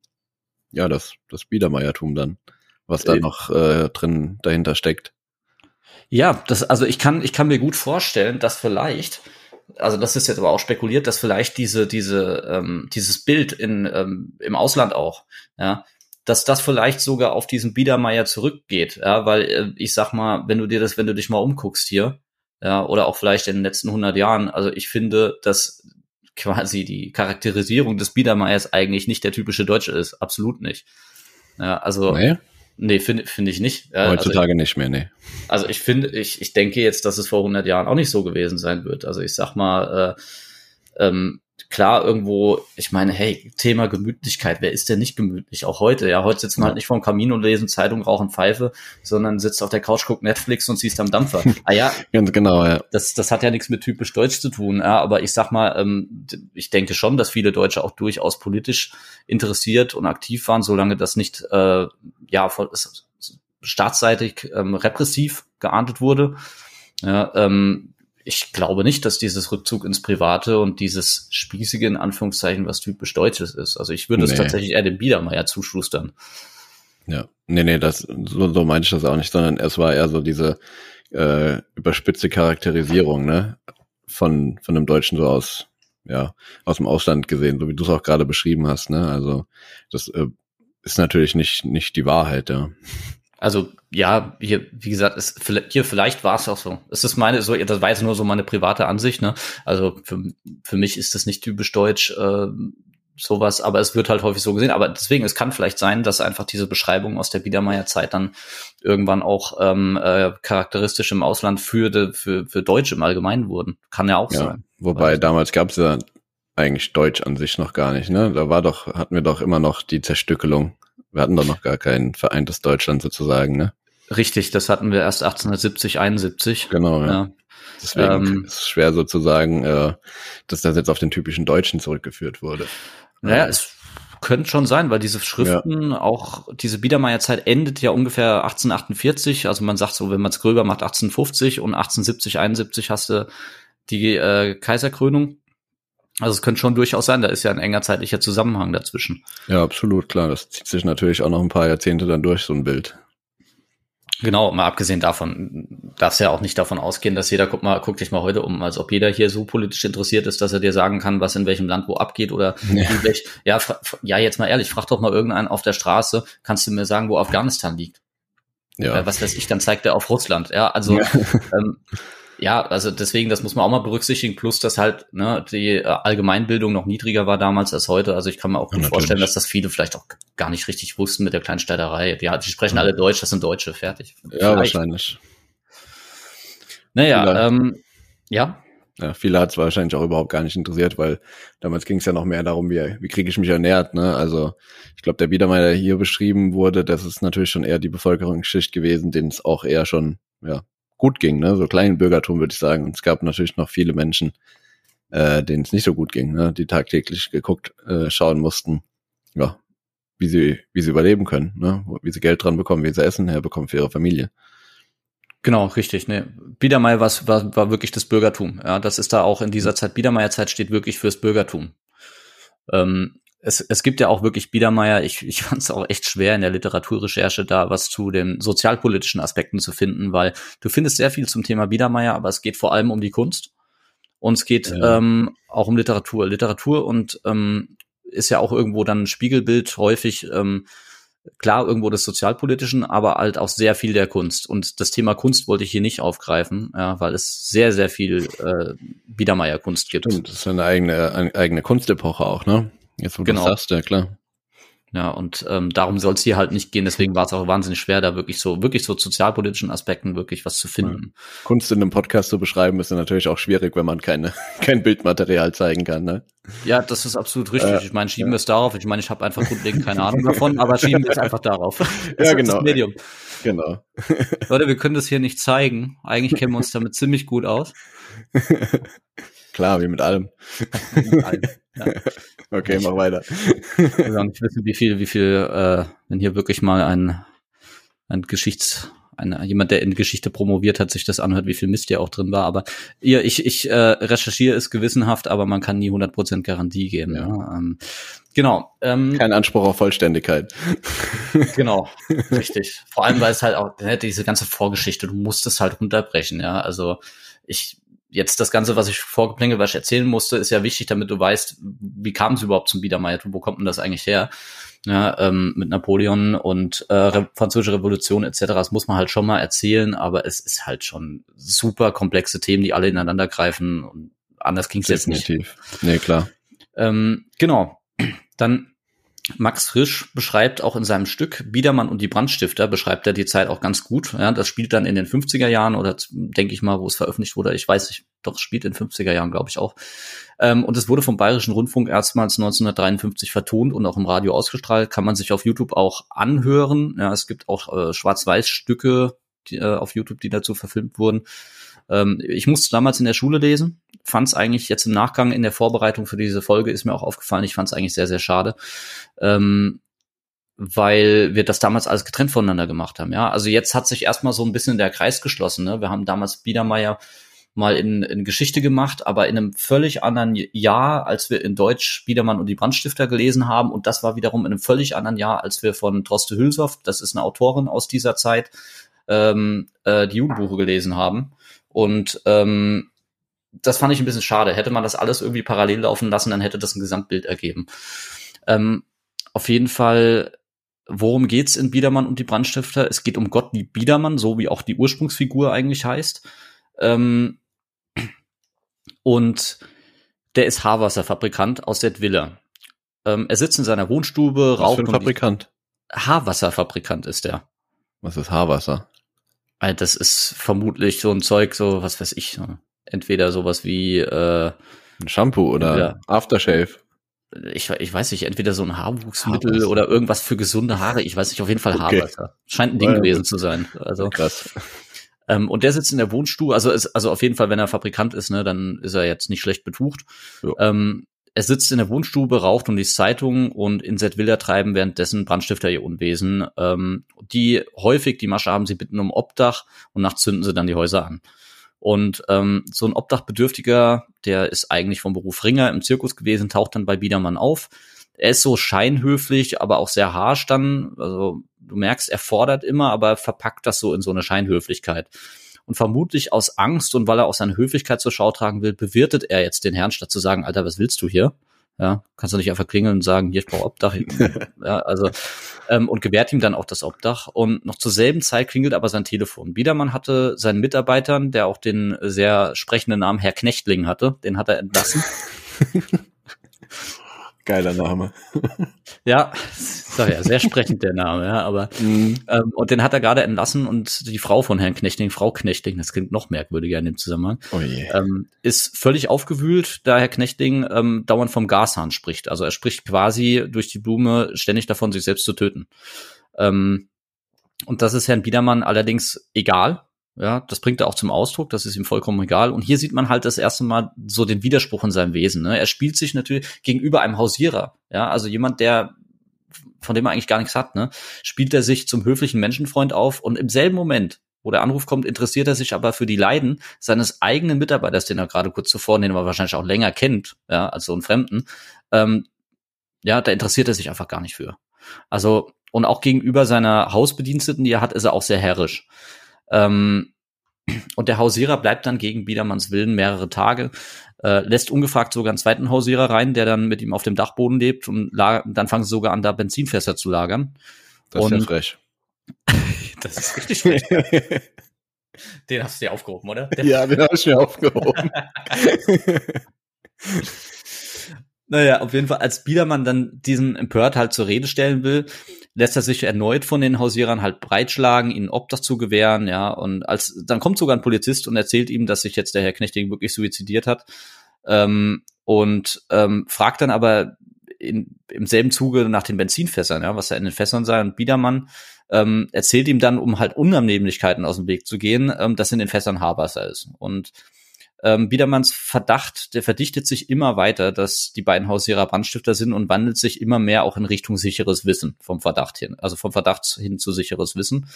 ja das, das Biedermeiertum dann, was da noch äh, drin dahinter steckt. Ja, das, also ich kann, ich kann mir gut vorstellen, dass vielleicht, also das ist jetzt aber auch spekuliert, dass vielleicht diese, diese, ähm, dieses Bild in, ähm, im Ausland auch, ja, dass das vielleicht sogar auf diesen Biedermeier zurückgeht, ja, weil äh, ich sag mal, wenn du dir das, wenn du dich mal umguckst hier, ja, oder auch vielleicht in den letzten 100 Jahren, also ich finde, dass quasi die Charakterisierung des Biedermeiers eigentlich nicht der typische Deutsche ist, absolut nicht. Ja, also nee, nee finde finde ich nicht. Ja, Heutzutage also ich, nicht mehr, nee. Also ich finde, ich ich denke jetzt, dass es vor 100 Jahren auch nicht so gewesen sein wird. Also ich sag mal, äh, ähm, klar irgendwo, ich meine, hey, Thema Gemütlichkeit, wer ist denn nicht gemütlich? Auch heute, ja, heute sitzen ja. halt nicht vorm Kamin und lesen Zeitung, rauchen Pfeife, sondern sitzt auf der Couch, guckt Netflix und siehst am Dampfer. ah ja, ganz genau, ja. Das, das hat ja nichts mit typisch Deutsch zu tun, ja, aber ich sag mal, ähm, ich denke schon, dass viele Deutsche auch durchaus politisch interessiert und aktiv waren, solange das nicht, äh, ja, staatsseitig ähm, repressiv geahndet wurde. Ja, ähm, ich glaube nicht, dass dieses Rückzug ins Private und dieses spießige in Anführungszeichen was typisch Deutsches ist. Also ich würde nee. es tatsächlich eher dem Biedermeier zuschustern. Ja, nee, nee, das, so, so meinte ich das auch nicht, sondern es war eher so diese äh, überspitze Charakterisierung, ne, von, von einem Deutschen so aus, ja, aus dem Ausland gesehen, so wie du es auch gerade beschrieben hast, ne, also das äh, ist natürlich nicht, nicht die Wahrheit, ja. Also ja, hier, wie gesagt, ist, hier vielleicht war es auch so. Es ist meine, so, das war jetzt nur so meine private Ansicht, ne? Also für, für mich ist das nicht typisch deutsch, äh, sowas, aber es wird halt häufig so gesehen. Aber deswegen, es kann vielleicht sein, dass einfach diese Beschreibungen aus der Biedermeier-Zeit dann irgendwann auch ähm, äh, charakteristisch im Ausland für, de, für, für Deutsch im Allgemeinen wurden. Kann ja auch ja, sein. Wobei damals gab es ja eigentlich Deutsch an sich noch gar nicht, ne? Da war doch, hatten wir doch immer noch die Zerstückelung wir hatten doch noch gar kein vereintes Deutschland sozusagen, ne? Richtig, das hatten wir erst 1870, 71. Genau, ja. ja. Deswegen ähm, ist es schwer sozusagen, äh, dass das jetzt auf den typischen Deutschen zurückgeführt wurde. Naja, es könnte schon sein, weil diese Schriften, ja. auch diese Biedermeierzeit endet ja ungefähr 1848. Also man sagt so, wenn man es gröber macht, 1850 und 1870, 71 hast du die äh, Kaiserkrönung. Also es könnte schon durchaus sein, da ist ja ein enger zeitlicher Zusammenhang dazwischen. Ja, absolut, klar. Das zieht sich natürlich auch noch ein paar Jahrzehnte dann durch, so ein Bild. Genau, mal abgesehen davon, darfst ja auch nicht davon ausgehen, dass jeder, guck mal, guck dich mal heute um, als ob jeder hier so politisch interessiert ist, dass er dir sagen kann, was in welchem Land wo abgeht oder ja, welch, ja, ja, jetzt mal ehrlich, frag doch mal irgendeinen auf der Straße, kannst du mir sagen, wo Afghanistan liegt? Ja. Äh, was weiß ich, dann zeigt er auf Russland. Ja, also ja. Ähm, ja, also deswegen, das muss man auch mal berücksichtigen, plus dass halt ne, die äh, Allgemeinbildung noch niedriger war damals als heute. Also ich kann mir auch gut ja, vorstellen, dass das viele vielleicht auch gar nicht richtig wussten mit der Kleinsteiderei. Ja, die sprechen alle Deutsch, das sind Deutsche, fertig. Ja, vielleicht. wahrscheinlich. Naja, ähm, ja. Ja, viele hat es wahrscheinlich auch überhaupt gar nicht interessiert, weil damals ging es ja noch mehr darum, wie, wie kriege ich mich ernährt. Ne? Also ich glaube, der Biedermeier, der hier beschrieben wurde, das ist natürlich schon eher die Bevölkerungsschicht gewesen, denen es auch eher schon ja, gut ging, ne? so kleinen Bürgertum würde ich sagen. Und es gab natürlich noch viele Menschen, äh, denen es nicht so gut ging, ne? die tagtäglich geguckt äh, schauen mussten, ja, wie sie wie sie überleben können, ne? wie sie Geld dran bekommen, wie sie Essen herbekommen für ihre Familie. Genau, richtig. Ne. Biedermeier war, war, war wirklich das Bürgertum. Ja, das ist da auch in dieser Zeit, Biedermeier-Zeit steht wirklich fürs Bürgertum. Ähm, es, es gibt ja auch wirklich Biedermeier, ich, ich fand es auch echt schwer in der Literaturrecherche da was zu den sozialpolitischen Aspekten zu finden, weil du findest sehr viel zum Thema Biedermeier, aber es geht vor allem um die Kunst und es geht ja. ähm, auch um Literatur. Literatur und ähm, ist ja auch irgendwo dann ein Spiegelbild häufig ähm, klar irgendwo des Sozialpolitischen, aber halt auch sehr viel der Kunst. Und das Thema Kunst wollte ich hier nicht aufgreifen, ja, weil es sehr, sehr viel äh, Biedermeier-Kunst gibt. Stimmt, das ist eine eigene, eine eigene Kunstepoche auch, ne? Jetzt, wo genau. du sagst, ja klar. Ja, und ähm, darum soll es hier halt nicht gehen. Deswegen war es auch wahnsinnig schwer, da wirklich so, wirklich so sozialpolitischen Aspekten wirklich was zu finden. Ja. Kunst in einem Podcast zu beschreiben, ist natürlich auch schwierig, wenn man keine, kein Bildmaterial zeigen kann, ne? Ja, das ist absolut richtig. Äh, ich meine, schieben wir es darauf. Ich meine, ich habe einfach grundlegend keine Ahnung davon, aber schieben wir es einfach darauf. Das ja, genau. Das Medium. Genau. Leute, wir können das hier nicht zeigen. Eigentlich kennen wir uns damit ziemlich gut aus. Klar, wie mit allem. mit allem. Ja. Okay, mach weiter. Ich will nicht wissen, wie viel, wie viel, äh, wenn hier wirklich mal ein, ein Geschichts, ein, jemand, der in Geschichte promoviert hat, sich das anhört, wie viel Mist hier auch drin war. Aber ihr, ich, ich äh, recherchiere es gewissenhaft, aber man kann nie 100% Garantie geben. Ja. ja. Ähm, genau. Ähm, Kein Anspruch auf Vollständigkeit. genau, richtig. Vor allem, weil es halt auch, ne, diese ganze Vorgeschichte, du musst es halt runterbrechen, ja. Also ich jetzt das Ganze, was ich vorgeplänkelt, was ich erzählen musste, ist ja wichtig, damit du weißt, wie kam es überhaupt zum Biedermeiertum, wo kommt denn das eigentlich her? Ja, ähm, mit Napoleon und äh, Re französische Revolution etc. Das muss man halt schon mal erzählen, aber es ist halt schon super komplexe Themen, die alle ineinander greifen und anders ging es jetzt nicht. Definitiv. Nee, klar. Ähm, genau. Dann Max Frisch beschreibt auch in seinem Stück Biedermann und die Brandstifter, beschreibt er die Zeit auch ganz gut. Ja, das spielt dann in den 50er Jahren oder denke ich mal, wo es veröffentlicht wurde. Ich weiß nicht, doch, es spielt in den 50er Jahren, glaube ich auch. Ähm, und es wurde vom Bayerischen Rundfunk erstmals 1953 vertont und auch im Radio ausgestrahlt. Kann man sich auf YouTube auch anhören. Ja, es gibt auch äh, Schwarz-Weiß-Stücke äh, auf YouTube, die dazu verfilmt wurden. Ähm, ich musste damals in der Schule lesen, fand es eigentlich jetzt im Nachgang in der Vorbereitung für diese Folge ist mir auch aufgefallen, ich fand es eigentlich sehr, sehr schade. Ähm, weil wir das damals alles getrennt voneinander gemacht haben. Ja, also jetzt hat sich erstmal so ein bisschen der Kreis geschlossen. Ne? Wir haben damals Biedermeier mal in, in Geschichte gemacht, aber in einem völlig anderen Jahr, als wir in Deutsch Biedermann und die Brandstifter gelesen haben. Und das war wiederum in einem völlig anderen Jahr, als wir von Droste Hülshoff, das ist eine Autorin aus dieser Zeit, ähm, äh, die Jugendbuche gelesen haben. Und ähm, das fand ich ein bisschen schade. Hätte man das alles irgendwie parallel laufen lassen, dann hätte das ein Gesamtbild ergeben. Ähm, auf jeden Fall, worum geht's in Biedermann und die Brandstifter? Es geht um Gottlieb Biedermann, so wie auch die Ursprungsfigur eigentlich heißt. Ähm, und der ist Haarwasserfabrikant aus Settwiller. Ähm, er sitzt in seiner Wohnstube, Was raucht. Für ein Fabrikant? Haarwasserfabrikant ist er. Was ist Haarwasser? Das ist vermutlich so ein Zeug, so, was weiß ich, entweder sowas wie äh, ein Shampoo oder ja. Aftershave. Ich, ich weiß nicht, entweder so ein Haarwuchsmittel Haarwasser. oder irgendwas für gesunde Haare. Ich weiß nicht, auf jeden Fall okay. Haarwasser. Scheint ein Ding ja, gewesen zu sein. Also krass. Ähm, und der sitzt in der Wohnstube, also ist, also auf jeden Fall, wenn er Fabrikant ist, ne, dann ist er jetzt nicht schlecht betucht. Ähm, er sitzt in der Wohnstube, raucht und liest Zeitungen und in Settwiller treiben währenddessen Brandstifter ihr Unwesen. Ähm, die häufig, die Masche haben sie bitten um Obdach und nachts zünden sie dann die Häuser an. Und ähm, so ein Obdachbedürftiger, der ist eigentlich vom Beruf Ringer im Zirkus gewesen, taucht dann bei Biedermann auf. Er ist so scheinhöflich, aber auch sehr harsch dann. Also du merkst, er fordert immer, aber verpackt das so in so eine Scheinhöflichkeit und vermutlich aus Angst und weil er auch seine Höflichkeit zur Schau tragen will, bewirtet er jetzt den Herrn, statt zu sagen, Alter, was willst du hier? Ja, kannst du nicht einfach klingeln und sagen, hier, ich brauche Obdach. ja, also, ähm, und gewährt ihm dann auch das Obdach. Und noch zur selben Zeit klingelt aber sein Telefon. Biedermann hatte seinen Mitarbeitern, der auch den sehr sprechenden Namen Herr Knechtling hatte, den hat er entlassen. Geiler Name. ja, sag ja, sehr sprechend der Name, ja, aber mhm. ähm, und den hat er gerade entlassen und die Frau von Herrn Knechting, Frau Knechting, das klingt noch merkwürdiger in dem Zusammenhang, oh ähm, ist völlig aufgewühlt, da Herr Knechting ähm, dauernd vom Gashahn spricht. Also er spricht quasi durch die Blume ständig davon, sich selbst zu töten. Ähm, und das ist Herrn Biedermann allerdings egal, ja, das bringt er auch zum Ausdruck, das ist ihm vollkommen egal. Und hier sieht man halt das erste Mal so den Widerspruch in seinem Wesen. Ne? Er spielt sich natürlich gegenüber einem Hausierer, ja, also jemand, der von dem er eigentlich gar nichts hat, ne, spielt er sich zum höflichen Menschenfreund auf und im selben Moment, wo der Anruf kommt, interessiert er sich aber für die Leiden seines eigenen Mitarbeiters, den er gerade kurz zuvor, den er wahrscheinlich auch länger kennt, ja, als so einen Fremden. Ähm, ja, da interessiert er sich einfach gar nicht für. Also, und auch gegenüber seiner Hausbediensteten, die er hat, ist er auch sehr herrisch. Ähm, und der Hausierer bleibt dann gegen Biedermanns Willen mehrere Tage, äh, lässt ungefragt sogar einen zweiten Hausierer rein, der dann mit ihm auf dem Dachboden lebt und dann fangen sie sogar an, da Benzinfässer zu lagern. Das und, ist ja frech. das ist richtig frech. den hast du dir aufgehoben, oder? Der ja, den habe ich mir aufgehoben. Naja, auf jeden Fall, als Biedermann dann diesen empört halt zur Rede stellen will, lässt er sich erneut von den Hausierern halt breitschlagen, ihnen Obdach zu gewähren, ja, und als, dann kommt sogar ein Polizist und erzählt ihm, dass sich jetzt der Herr Knechting wirklich suizidiert hat, ähm, und ähm, fragt dann aber in, im selben Zuge nach den Benzinfässern, ja, was da in den Fässern sei, und Biedermann ähm, erzählt ihm dann, um halt Unannehmlichkeiten aus dem Weg zu gehen, ähm, dass in den Fässern Haarwasser ist. Und ähm, Biedermanns Verdacht, der verdichtet sich immer weiter, dass die beiden Hausierer Brandstifter sind und wandelt sich immer mehr auch in Richtung sicheres Wissen vom Verdacht hin, also vom Verdacht hin zu sicheres Wissen.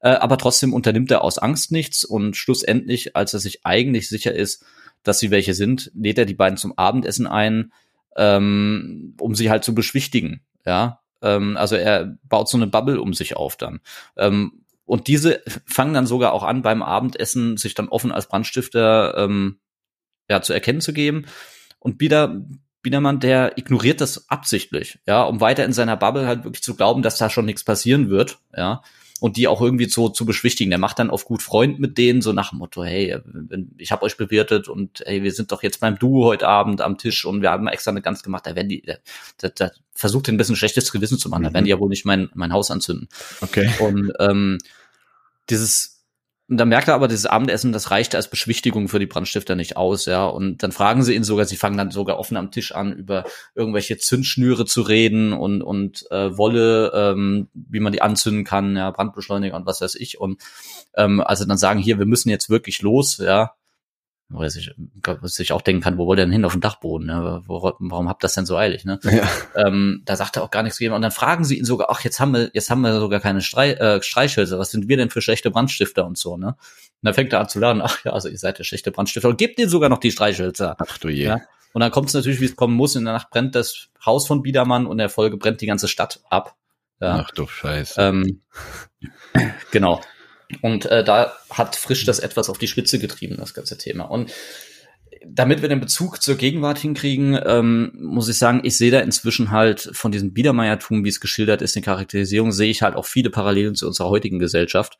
Äh, aber trotzdem unternimmt er aus Angst nichts und schlussendlich, als er sich eigentlich sicher ist, dass sie welche sind, lädt er die beiden zum Abendessen ein, ähm, um sie halt zu beschwichtigen. Ja, ähm, also er baut so eine Bubble um sich auf dann. Ähm, und diese fangen dann sogar auch an, beim Abendessen sich dann offen als Brandstifter ähm, ja, zu erkennen zu geben. Und Bieder, Biedermann, der ignoriert das absichtlich, ja, um weiter in seiner Bubble halt wirklich zu glauben, dass da schon nichts passieren wird, ja und die auch irgendwie zu, zu beschwichtigen. Der macht dann auf gut Freund mit denen, so nach dem Motto, hey, ich habe euch bewirtet und hey, wir sind doch jetzt beim Duo heute Abend am Tisch und wir haben extra eine ganz gemacht, da werden die, da, da versucht den ein bisschen schlechtes Gewissen zu machen, da werden die mhm. ja wohl nicht mein, mein Haus anzünden. Okay. Und ähm, dieses und dann merkt er aber, dieses Abendessen, das reicht als Beschwichtigung für die Brandstifter nicht aus, ja. Und dann fragen sie ihn sogar, sie fangen dann sogar offen am Tisch an, über irgendwelche Zündschnüre zu reden und, und äh, Wolle, ähm, wie man die anzünden kann, ja, Brandbeschleuniger und was weiß ich. Und ähm, also dann sagen, hier, wir müssen jetzt wirklich los, ja wo er sich, sich auch denken kann, wo wollt ihr denn hin auf dem Dachboden? Ne? Warum habt ihr das denn so eilig? Ne? Ja. Ähm, da sagt er auch gar nichts gegeben. Und dann fragen sie ihn sogar, ach, jetzt haben wir, jetzt haben wir sogar keine Streich, äh, Streichhölzer. Was sind wir denn für schlechte Brandstifter und so, ne? Und dann fängt er an zu lernen, ach ja, also ihr seid ja schlechte Brandstifter und gebt ihnen sogar noch die Streichhölzer. Ach du je. Ja? Und dann kommt es natürlich, wie es kommen muss. In der Nacht brennt das Haus von Biedermann und in der Folge brennt die ganze Stadt ab. Ja. Ach du Scheiße. Ähm, genau. Und äh, da hat Frisch das etwas auf die Spitze getrieben, das ganze Thema. Und damit wir den Bezug zur Gegenwart hinkriegen, ähm, muss ich sagen, ich sehe da inzwischen halt von diesem Biedermeiertum, wie es geschildert ist, in Charakterisierung, sehe ich halt auch viele Parallelen zu unserer heutigen Gesellschaft.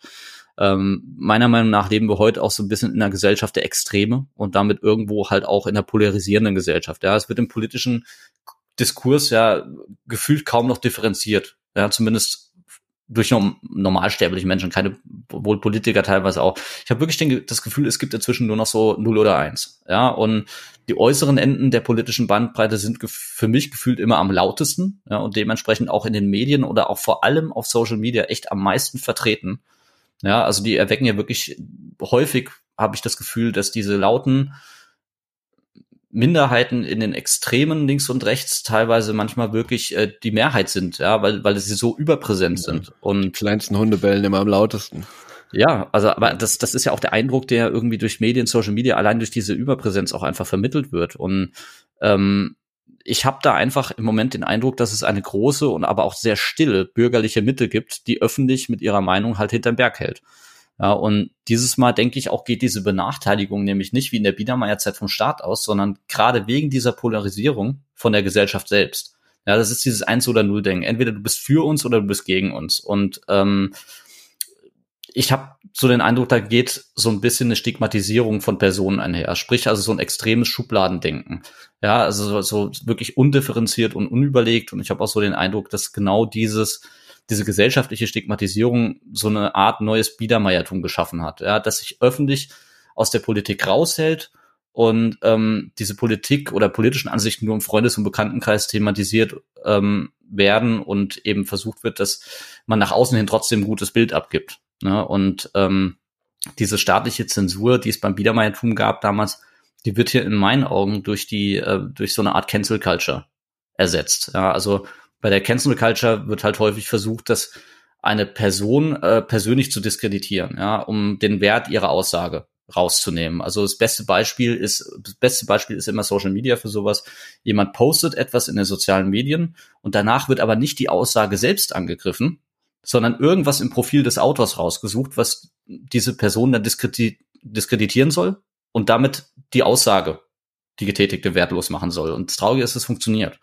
Ähm, meiner Meinung nach leben wir heute auch so ein bisschen in einer Gesellschaft der Extreme und damit irgendwo halt auch in einer polarisierenden Gesellschaft. Ja, es wird im politischen Diskurs ja gefühlt kaum noch differenziert. Ja, zumindest durch normalsterbliche Menschen, keine wohl Politiker teilweise auch. Ich habe wirklich den, das Gefühl, es gibt dazwischen nur noch so null oder eins. Ja, und die äußeren Enden der politischen Bandbreite sind für mich gefühlt immer am lautesten, ja, und dementsprechend auch in den Medien oder auch vor allem auf Social Media echt am meisten vertreten. Ja, also die erwecken ja wirklich häufig, habe ich das Gefühl, dass diese lauten Minderheiten in den Extremen links und rechts teilweise manchmal wirklich äh, die Mehrheit sind, ja, weil, weil sie so überpräsent ja. sind. Und die kleinsten Hunde bellen immer am lautesten. Ja, also aber das, das ist ja auch der Eindruck, der irgendwie durch Medien, Social Media, allein durch diese Überpräsenz auch einfach vermittelt wird. Und ähm, ich habe da einfach im Moment den Eindruck, dass es eine große und aber auch sehr stille bürgerliche Mitte gibt, die öffentlich mit ihrer Meinung halt hinterm Berg hält. Ja, und dieses Mal denke ich auch geht diese Benachteiligung nämlich nicht wie in der Biedermeierzeit vom Staat aus, sondern gerade wegen dieser Polarisierung von der Gesellschaft selbst. Ja, das ist dieses Eins oder Null Denken. Entweder du bist für uns oder du bist gegen uns. Und ähm, ich habe so den Eindruck, da geht so ein bisschen eine Stigmatisierung von Personen einher. Sprich also so ein extremes Schubladendenken. Ja, also so, wirklich undifferenziert und unüberlegt. Und ich habe auch so den Eindruck, dass genau dieses diese gesellschaftliche Stigmatisierung so eine Art neues Biedermeiertum geschaffen hat, ja, dass sich öffentlich aus der Politik raushält und ähm, diese Politik oder politischen Ansichten nur im Freundes- und Bekanntenkreis thematisiert ähm, werden und eben versucht wird, dass man nach außen hin trotzdem ein gutes Bild abgibt. Ne? Und ähm, diese staatliche Zensur, die es beim Biedermeiertum gab damals, die wird hier in meinen Augen durch die äh, durch so eine Art Cancel Culture ersetzt. Ja, also bei der Cancel Culture wird halt häufig versucht, dass eine Person äh, persönlich zu diskreditieren, ja, um den Wert ihrer Aussage rauszunehmen. Also das beste Beispiel ist, das beste Beispiel ist immer Social Media für sowas. Jemand postet etwas in den sozialen Medien und danach wird aber nicht die Aussage selbst angegriffen, sondern irgendwas im Profil des Autors rausgesucht, was diese Person dann diskreditieren soll und damit die Aussage, die getätigte, wertlos machen soll. Und das Traurige ist, es funktioniert.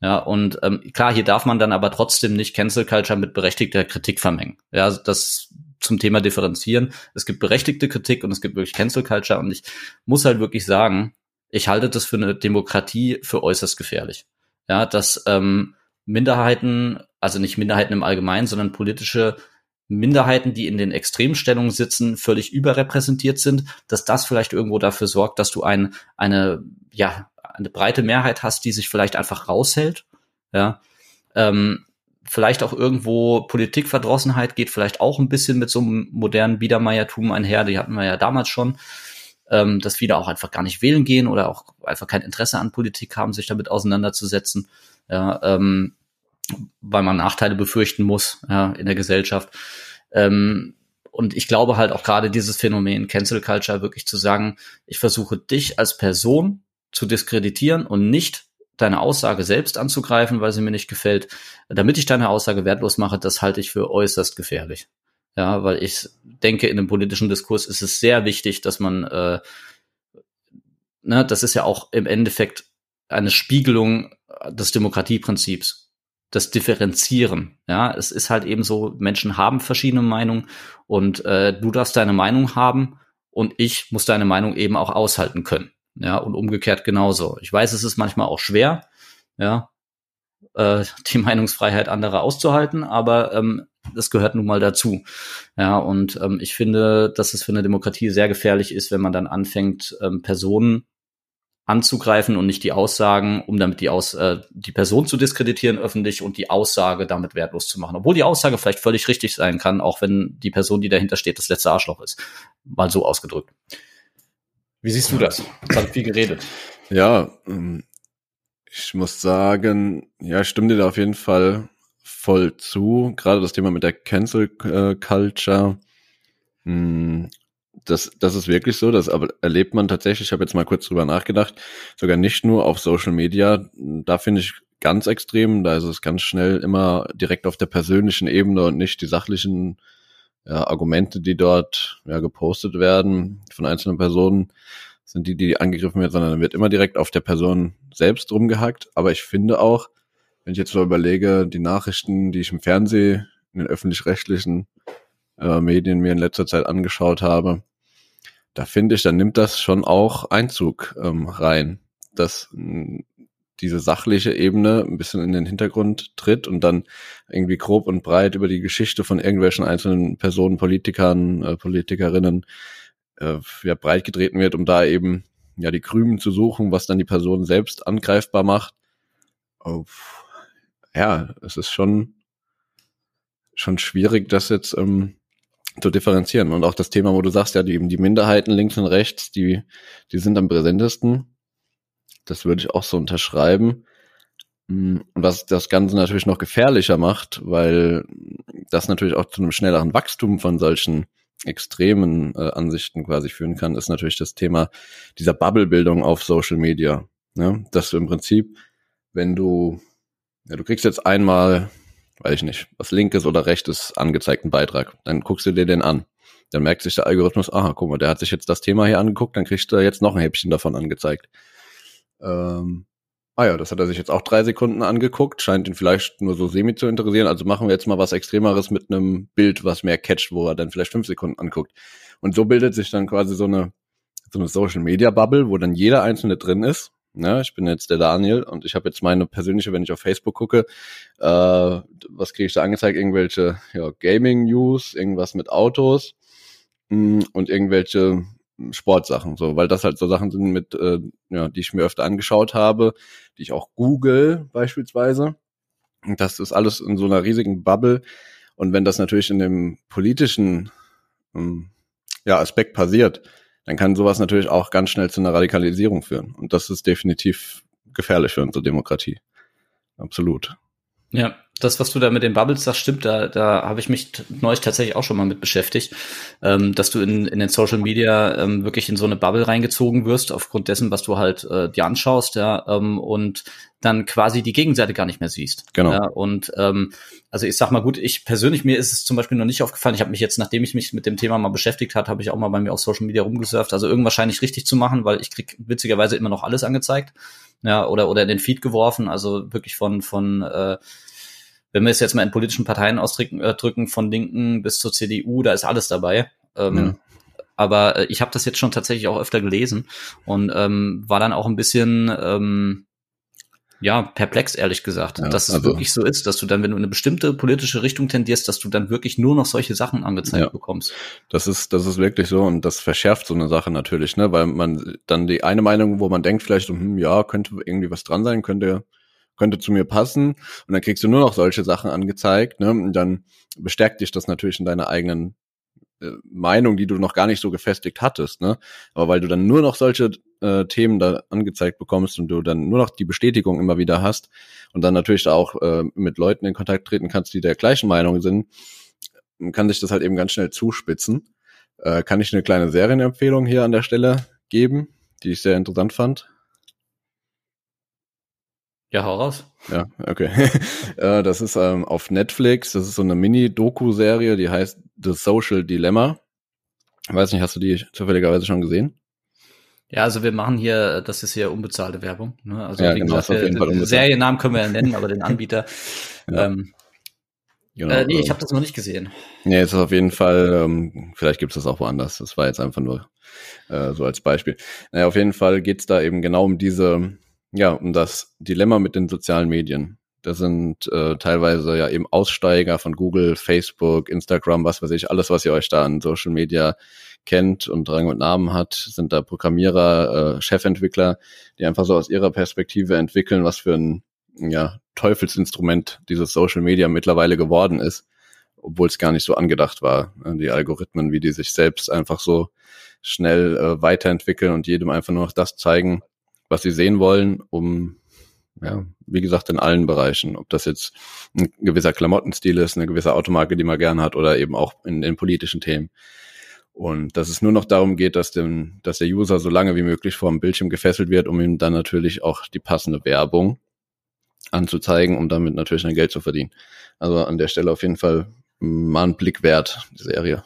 Ja, und ähm, klar, hier darf man dann aber trotzdem nicht Cancel Culture mit berechtigter Kritik vermengen. Ja, das zum Thema differenzieren. Es gibt berechtigte Kritik und es gibt wirklich Cancel Culture und ich muss halt wirklich sagen, ich halte das für eine Demokratie für äußerst gefährlich. Ja, dass ähm, Minderheiten, also nicht Minderheiten im Allgemeinen, sondern politische Minderheiten, die in den Extremstellungen sitzen, völlig überrepräsentiert sind, dass das vielleicht irgendwo dafür sorgt, dass du ein, eine, ja, eine breite Mehrheit hast, die sich vielleicht einfach raushält, ja, ähm, vielleicht auch irgendwo Politikverdrossenheit geht vielleicht auch ein bisschen mit so einem modernen Biedermeiertum einher, die hatten wir ja damals schon, ähm, dass viele auch einfach gar nicht wählen gehen oder auch einfach kein Interesse an Politik haben, sich damit auseinanderzusetzen, ja, ähm, weil man Nachteile befürchten muss ja, in der Gesellschaft. Ähm, und ich glaube halt auch gerade dieses Phänomen Cancel Culture wirklich zu sagen, ich versuche dich als Person zu diskreditieren und nicht deine Aussage selbst anzugreifen, weil sie mir nicht gefällt, damit ich deine Aussage wertlos mache, das halte ich für äußerst gefährlich. Ja, weil ich denke, in einem politischen Diskurs ist es sehr wichtig, dass man, äh, ne, das ist ja auch im Endeffekt eine Spiegelung des Demokratieprinzips, das Differenzieren. Ja, es ist halt eben so, Menschen haben verschiedene Meinungen und äh, du darfst deine Meinung haben und ich muss deine Meinung eben auch aushalten können. Ja, und umgekehrt genauso. Ich weiß, es ist manchmal auch schwer, ja, äh, die Meinungsfreiheit anderer auszuhalten, aber ähm, das gehört nun mal dazu. Ja, und ähm, ich finde, dass es für eine Demokratie sehr gefährlich ist, wenn man dann anfängt, ähm, Personen anzugreifen und nicht die Aussagen, um damit die, Aus, äh, die Person zu diskreditieren öffentlich und die Aussage damit wertlos zu machen. Obwohl die Aussage vielleicht völlig richtig sein kann, auch wenn die Person, die dahinter steht, das letzte Arschloch ist. Mal so ausgedrückt. Wie siehst du das? Es hat viel geredet. Ja, ähm, ich muss sagen, ja, ich stimme dir da auf jeden Fall voll zu. Gerade das Thema mit der Cancel äh, Culture. Hm, das, das ist wirklich so, das aber erlebt man tatsächlich, ich habe jetzt mal kurz drüber nachgedacht, sogar nicht nur auf Social Media, da finde ich ganz extrem, da ist es ganz schnell immer direkt auf der persönlichen Ebene und nicht die sachlichen ja, Argumente, die dort ja, gepostet werden von einzelnen Personen, sind die, die angegriffen werden, sondern wird immer direkt auf der Person selbst rumgehackt. Aber ich finde auch, wenn ich jetzt so überlege, die Nachrichten, die ich im Fernsehen, in den öffentlich-rechtlichen äh, Medien mir in letzter Zeit angeschaut habe, da finde ich, dann nimmt das schon auch Einzug ähm, rein, dass diese sachliche Ebene ein bisschen in den Hintergrund tritt und dann irgendwie grob und breit über die Geschichte von irgendwelchen einzelnen Personen, Politikern, äh, Politikerinnen äh, ja, breit getreten wird, um da eben ja die Krümen zu suchen, was dann die Person selbst angreifbar macht. Oh, ja, es ist schon schon schwierig, das jetzt ähm, zu differenzieren. Und auch das Thema, wo du sagst, ja, die, eben die Minderheiten links und rechts, die, die sind am präsentesten. Das würde ich auch so unterschreiben. Mm, und was das Ganze natürlich noch gefährlicher macht, weil das natürlich auch zu einem schnelleren Wachstum von solchen extremen äh, Ansichten quasi führen kann, ist natürlich das Thema dieser Bubble-Bildung auf Social Media. Ja, dass du im Prinzip, wenn du, ja, du kriegst jetzt einmal, weiß ich nicht, was linkes oder rechtes angezeigten Beitrag, dann guckst du dir den an. Dann merkt sich der Algorithmus, aha, guck mal, der hat sich jetzt das Thema hier angeguckt, dann kriegst du jetzt noch ein Häppchen davon angezeigt. Ähm, ah ja, das hat er sich jetzt auch drei Sekunden angeguckt, scheint ihn vielleicht nur so semi zu interessieren. Also machen wir jetzt mal was Extremeres mit einem Bild, was mehr catcht, wo er dann vielleicht fünf Sekunden anguckt. Und so bildet sich dann quasi so eine, so eine Social Media Bubble, wo dann jeder einzelne drin ist. Ja, ich bin jetzt der Daniel und ich habe jetzt meine persönliche, wenn ich auf Facebook gucke, äh, was kriege ich da angezeigt? Irgendwelche ja, Gaming News, irgendwas mit Autos mh, mm, und irgendwelche Sportsachen, so, weil das halt so Sachen sind mit, äh, ja, die ich mir öfter angeschaut habe, die ich auch google beispielsweise. Und das ist alles in so einer riesigen Bubble. Und wenn das natürlich in dem politischen ähm, ja, Aspekt passiert, dann kann sowas natürlich auch ganz schnell zu einer Radikalisierung führen. Und das ist definitiv gefährlich für unsere Demokratie. Absolut. Ja, das, was du da mit den Bubbles sagst, stimmt. Da, da habe ich mich neulich tatsächlich auch schon mal mit beschäftigt, ähm, dass du in, in den Social Media ähm, wirklich in so eine Bubble reingezogen wirst, aufgrund dessen, was du halt äh, dir anschaust, ja, ähm, und dann quasi die Gegenseite gar nicht mehr siehst. Genau. Ja, und ähm, also ich sag mal gut, ich persönlich, mir ist es zum Beispiel noch nicht aufgefallen. Ich habe mich jetzt, nachdem ich mich mit dem Thema mal beschäftigt hat, habe ich auch mal bei mir auf Social Media rumgesurft. Also irgendwas scheine ich richtig zu machen, weil ich krieg witzigerweise immer noch alles angezeigt. Ja, oder, oder in den Feed geworfen, also wirklich von, von äh, wenn wir es jetzt mal in politischen Parteien ausdrücken, äh, drücken, von Linken bis zur CDU, da ist alles dabei. Ähm, ja. Aber äh, ich habe das jetzt schon tatsächlich auch öfter gelesen und ähm, war dann auch ein bisschen ähm, ja perplex, ehrlich gesagt, ja, dass es also, wirklich so ist, dass du dann, wenn du in eine bestimmte politische Richtung tendierst, dass du dann wirklich nur noch solche Sachen angezeigt ja, bekommst. Das ist, das ist wirklich so und das verschärft so eine Sache natürlich, ne, weil man dann die eine Meinung, wo man denkt vielleicht, hm, ja, könnte irgendwie was dran sein, könnte könnte zu mir passen. Und dann kriegst du nur noch solche Sachen angezeigt. Ne? Und dann bestärkt dich das natürlich in deiner eigenen äh, Meinung, die du noch gar nicht so gefestigt hattest. Ne? Aber weil du dann nur noch solche äh, Themen da angezeigt bekommst und du dann nur noch die Bestätigung immer wieder hast und dann natürlich auch äh, mit Leuten in Kontakt treten kannst, die der gleichen Meinung sind, kann sich das halt eben ganz schnell zuspitzen. Äh, kann ich eine kleine Serienempfehlung hier an der Stelle geben, die ich sehr interessant fand? Ja, hau raus. Ja, okay. Äh, das ist ähm, auf Netflix. Das ist so eine Mini-Doku-Serie, die heißt The Social Dilemma. Ich weiß nicht, hast du die zufälligerweise schon gesehen? Ja, also wir machen hier, das ist hier unbezahlte Werbung. Ne? Also ja, wie genau, gesagt, den Seriennamen können wir ja nennen, aber den Anbieter. ja. ähm, genau, äh, nee, ich habe das noch nicht gesehen. Nee, es ist auf jeden Fall, ähm, vielleicht gibt es das auch woanders. Das war jetzt einfach nur äh, so als Beispiel. Naja, auf jeden Fall geht's da eben genau um diese ja, um das Dilemma mit den sozialen Medien. Das sind äh, teilweise ja eben Aussteiger von Google, Facebook, Instagram, was weiß ich, alles, was ihr euch da an Social Media kennt und Rang und Namen hat, sind da Programmierer, äh, Chefentwickler, die einfach so aus ihrer Perspektive entwickeln, was für ein ja, Teufelsinstrument dieses Social Media mittlerweile geworden ist, obwohl es gar nicht so angedacht war. Die Algorithmen, wie die sich selbst einfach so schnell äh, weiterentwickeln und jedem einfach nur noch das zeigen, was sie sehen wollen, um, ja, wie gesagt, in allen Bereichen. Ob das jetzt ein gewisser Klamottenstil ist, eine gewisse Automarke, die man gern hat, oder eben auch in den politischen Themen. Und dass es nur noch darum geht, dass, dem, dass der User so lange wie möglich vor dem Bildschirm gefesselt wird, um ihm dann natürlich auch die passende Werbung anzuzeigen, um damit natürlich ein Geld zu verdienen. Also an der Stelle auf jeden Fall mal ein Blick wert, die Serie.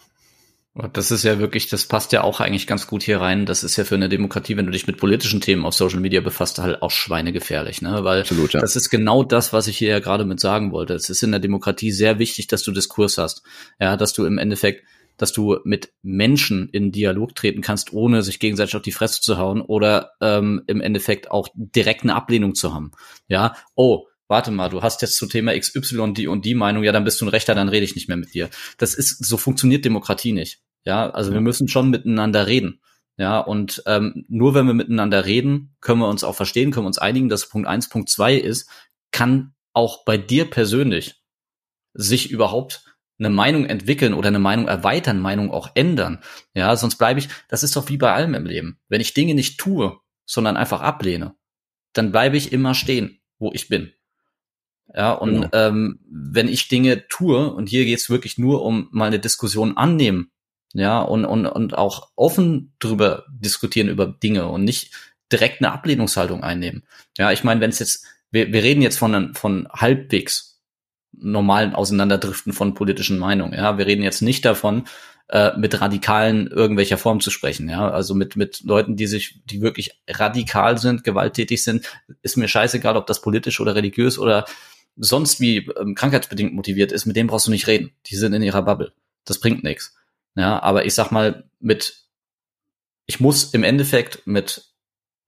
Das ist ja wirklich, das passt ja auch eigentlich ganz gut hier rein. Das ist ja für eine Demokratie, wenn du dich mit politischen Themen auf Social Media befasst, halt auch schweinegefährlich, ne? Weil Absolut, ja. das ist genau das, was ich hier ja gerade mit sagen wollte. Es ist in der Demokratie sehr wichtig, dass du Diskurs hast. Ja, dass du im Endeffekt, dass du mit Menschen in Dialog treten kannst, ohne sich gegenseitig auf die Fresse zu hauen oder ähm, im Endeffekt auch direkt eine Ablehnung zu haben. Ja, oh, warte mal, du hast jetzt zu Thema XY die und die Meinung, ja, dann bist du ein Rechter, dann rede ich nicht mehr mit dir. Das ist, so funktioniert Demokratie nicht. Ja, also wir müssen schon miteinander reden. Ja, und ähm, nur wenn wir miteinander reden, können wir uns auch verstehen, können wir uns einigen, dass Punkt eins, Punkt zwei ist, kann auch bei dir persönlich sich überhaupt eine Meinung entwickeln oder eine Meinung erweitern, Meinung auch ändern. Ja, sonst bleibe ich, das ist doch wie bei allem im Leben. Wenn ich Dinge nicht tue, sondern einfach ablehne, dann bleibe ich immer stehen, wo ich bin. Ja, und genau. ähm, wenn ich Dinge tue, und hier geht's wirklich nur um mal eine Diskussion annehmen, ja, und, und, und auch offen drüber diskutieren über Dinge und nicht direkt eine Ablehnungshaltung einnehmen. Ja, ich meine, wenn es jetzt, wir, wir reden jetzt von, von halbwegs normalen Auseinanderdriften von politischen Meinungen. Ja, wir reden jetzt nicht davon, äh, mit Radikalen irgendwelcher Form zu sprechen. Ja, also mit mit Leuten, die sich, die wirklich radikal sind, gewalttätig sind, ist mir scheißegal, ob das politisch oder religiös oder sonst wie ähm, krankheitsbedingt motiviert ist, mit dem brauchst du nicht reden. Die sind in ihrer Bubble. Das bringt nichts. Ja, aber ich sag mal, mit, ich muss im Endeffekt mit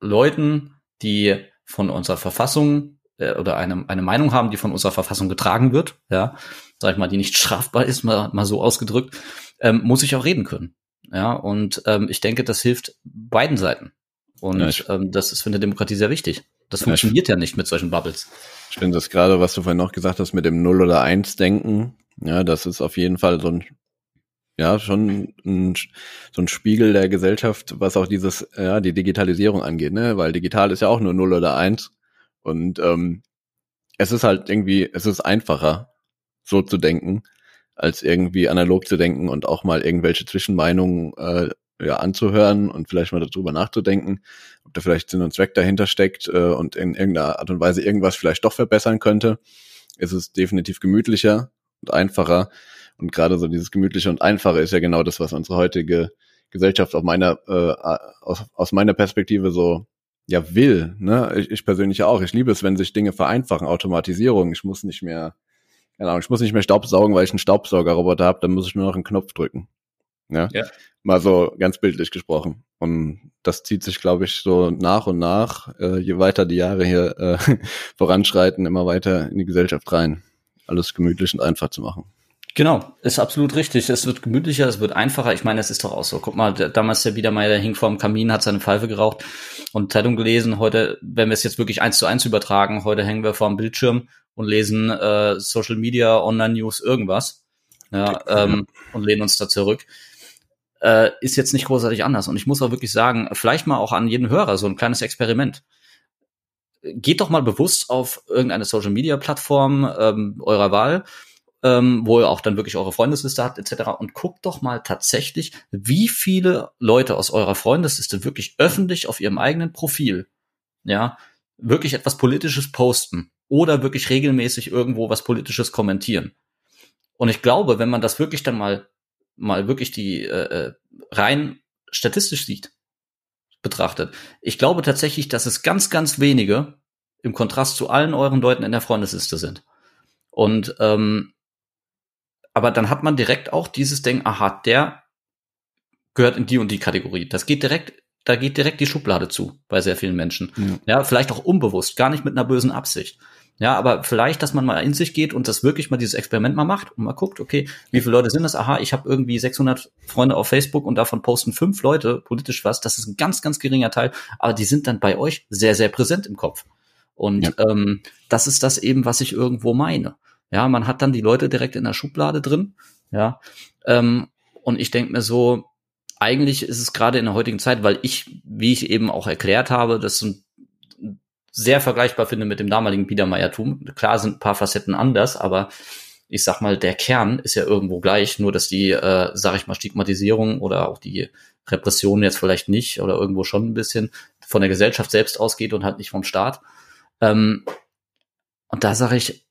Leuten, die von unserer Verfassung äh, oder eine, eine Meinung haben, die von unserer Verfassung getragen wird, ja, sag ich mal, die nicht strafbar ist, mal, mal so ausgedrückt, ähm, muss ich auch reden können. Ja, und ähm, ich denke, das hilft beiden Seiten. Und ja, ähm, das ist für eine Demokratie sehr wichtig. Das ja, funktioniert ja nicht mit solchen Bubbles. Ich finde das gerade, was du vorhin noch gesagt hast, mit dem Null- oder Eins-Denken, ja, das ist auf jeden Fall so ein, ja, schon ein, so ein Spiegel der Gesellschaft, was auch dieses, ja, die Digitalisierung angeht, ne, weil digital ist ja auch nur Null oder Eins. Und ähm, es ist halt irgendwie, es ist einfacher, so zu denken, als irgendwie analog zu denken und auch mal irgendwelche Zwischenmeinungen äh, ja, anzuhören und vielleicht mal darüber nachzudenken, ob da vielleicht Sinn und Zweck dahinter steckt äh, und in irgendeiner Art und Weise irgendwas vielleicht doch verbessern könnte. Es ist definitiv gemütlicher und einfacher. Und gerade so dieses gemütliche und einfache ist ja genau das, was unsere heutige Gesellschaft auf meiner, äh, aus, aus meiner Perspektive so ja will. Ne? Ich, ich persönlich auch. Ich liebe es, wenn sich Dinge vereinfachen, Automatisierung. Ich muss nicht mehr, Ahnung, ich muss nicht mehr Staubsaugen, weil ich einen Staubsaugerroboter habe, dann muss ich nur noch einen Knopf drücken. Ja? ja. Mal so ganz bildlich gesprochen. Und das zieht sich, glaube ich, so nach und nach, äh, je weiter die Jahre hier äh, voranschreiten, immer weiter in die Gesellschaft rein. Alles gemütlich und einfach zu machen. Genau, ist absolut richtig. Es wird gemütlicher, es wird einfacher. Ich meine, es ist doch auch so. Guck mal, damals der Biedermeier, der hing vorm Kamin, hat seine Pfeife geraucht und Zeitung gelesen. Heute, wenn wir es jetzt wirklich eins zu eins übertragen, heute hängen wir vorm Bildschirm und lesen äh, Social Media, Online-News, irgendwas. Ja, ähm, und lehnen uns da zurück. Äh, ist jetzt nicht großartig anders. Und ich muss auch wirklich sagen, vielleicht mal auch an jeden Hörer so ein kleines Experiment. Geht doch mal bewusst auf irgendeine Social Media Plattform ähm, eurer Wahl ähm, wo ihr auch dann wirklich eure Freundesliste habt, etc. Und guckt doch mal tatsächlich, wie viele Leute aus eurer Freundesliste wirklich öffentlich auf ihrem eigenen Profil, ja, wirklich etwas Politisches posten oder wirklich regelmäßig irgendwo was Politisches kommentieren. Und ich glaube, wenn man das wirklich dann mal, mal wirklich die äh, äh rein statistisch sieht, betrachtet, ich glaube tatsächlich, dass es ganz, ganz wenige im Kontrast zu allen euren Leuten in der Freundesliste sind. Und ähm, aber dann hat man direkt auch dieses Ding, aha, der gehört in die und die Kategorie. Das geht direkt, da geht direkt die Schublade zu bei sehr vielen Menschen. Ja. ja, vielleicht auch unbewusst, gar nicht mit einer bösen Absicht. Ja, aber vielleicht, dass man mal in sich geht und das wirklich mal dieses Experiment mal macht und mal guckt, okay, wie viele Leute sind das? Aha, ich habe irgendwie 600 Freunde auf Facebook und davon posten fünf Leute politisch was. Das ist ein ganz, ganz geringer Teil, aber die sind dann bei euch sehr, sehr präsent im Kopf. Und ja. ähm, das ist das eben, was ich irgendwo meine. Ja, man hat dann die Leute direkt in der Schublade drin. Ja, ähm, und ich denke mir so, eigentlich ist es gerade in der heutigen Zeit, weil ich, wie ich eben auch erklärt habe, das sind sehr vergleichbar finde mit dem damaligen Biedermeiertum. Klar sind ein paar Facetten anders, aber ich sag mal, der Kern ist ja irgendwo gleich, nur dass die, äh, sag ich mal, Stigmatisierung oder auch die Repression jetzt vielleicht nicht oder irgendwo schon ein bisschen von der Gesellschaft selbst ausgeht und halt nicht vom Staat. Ähm, und da sage ich,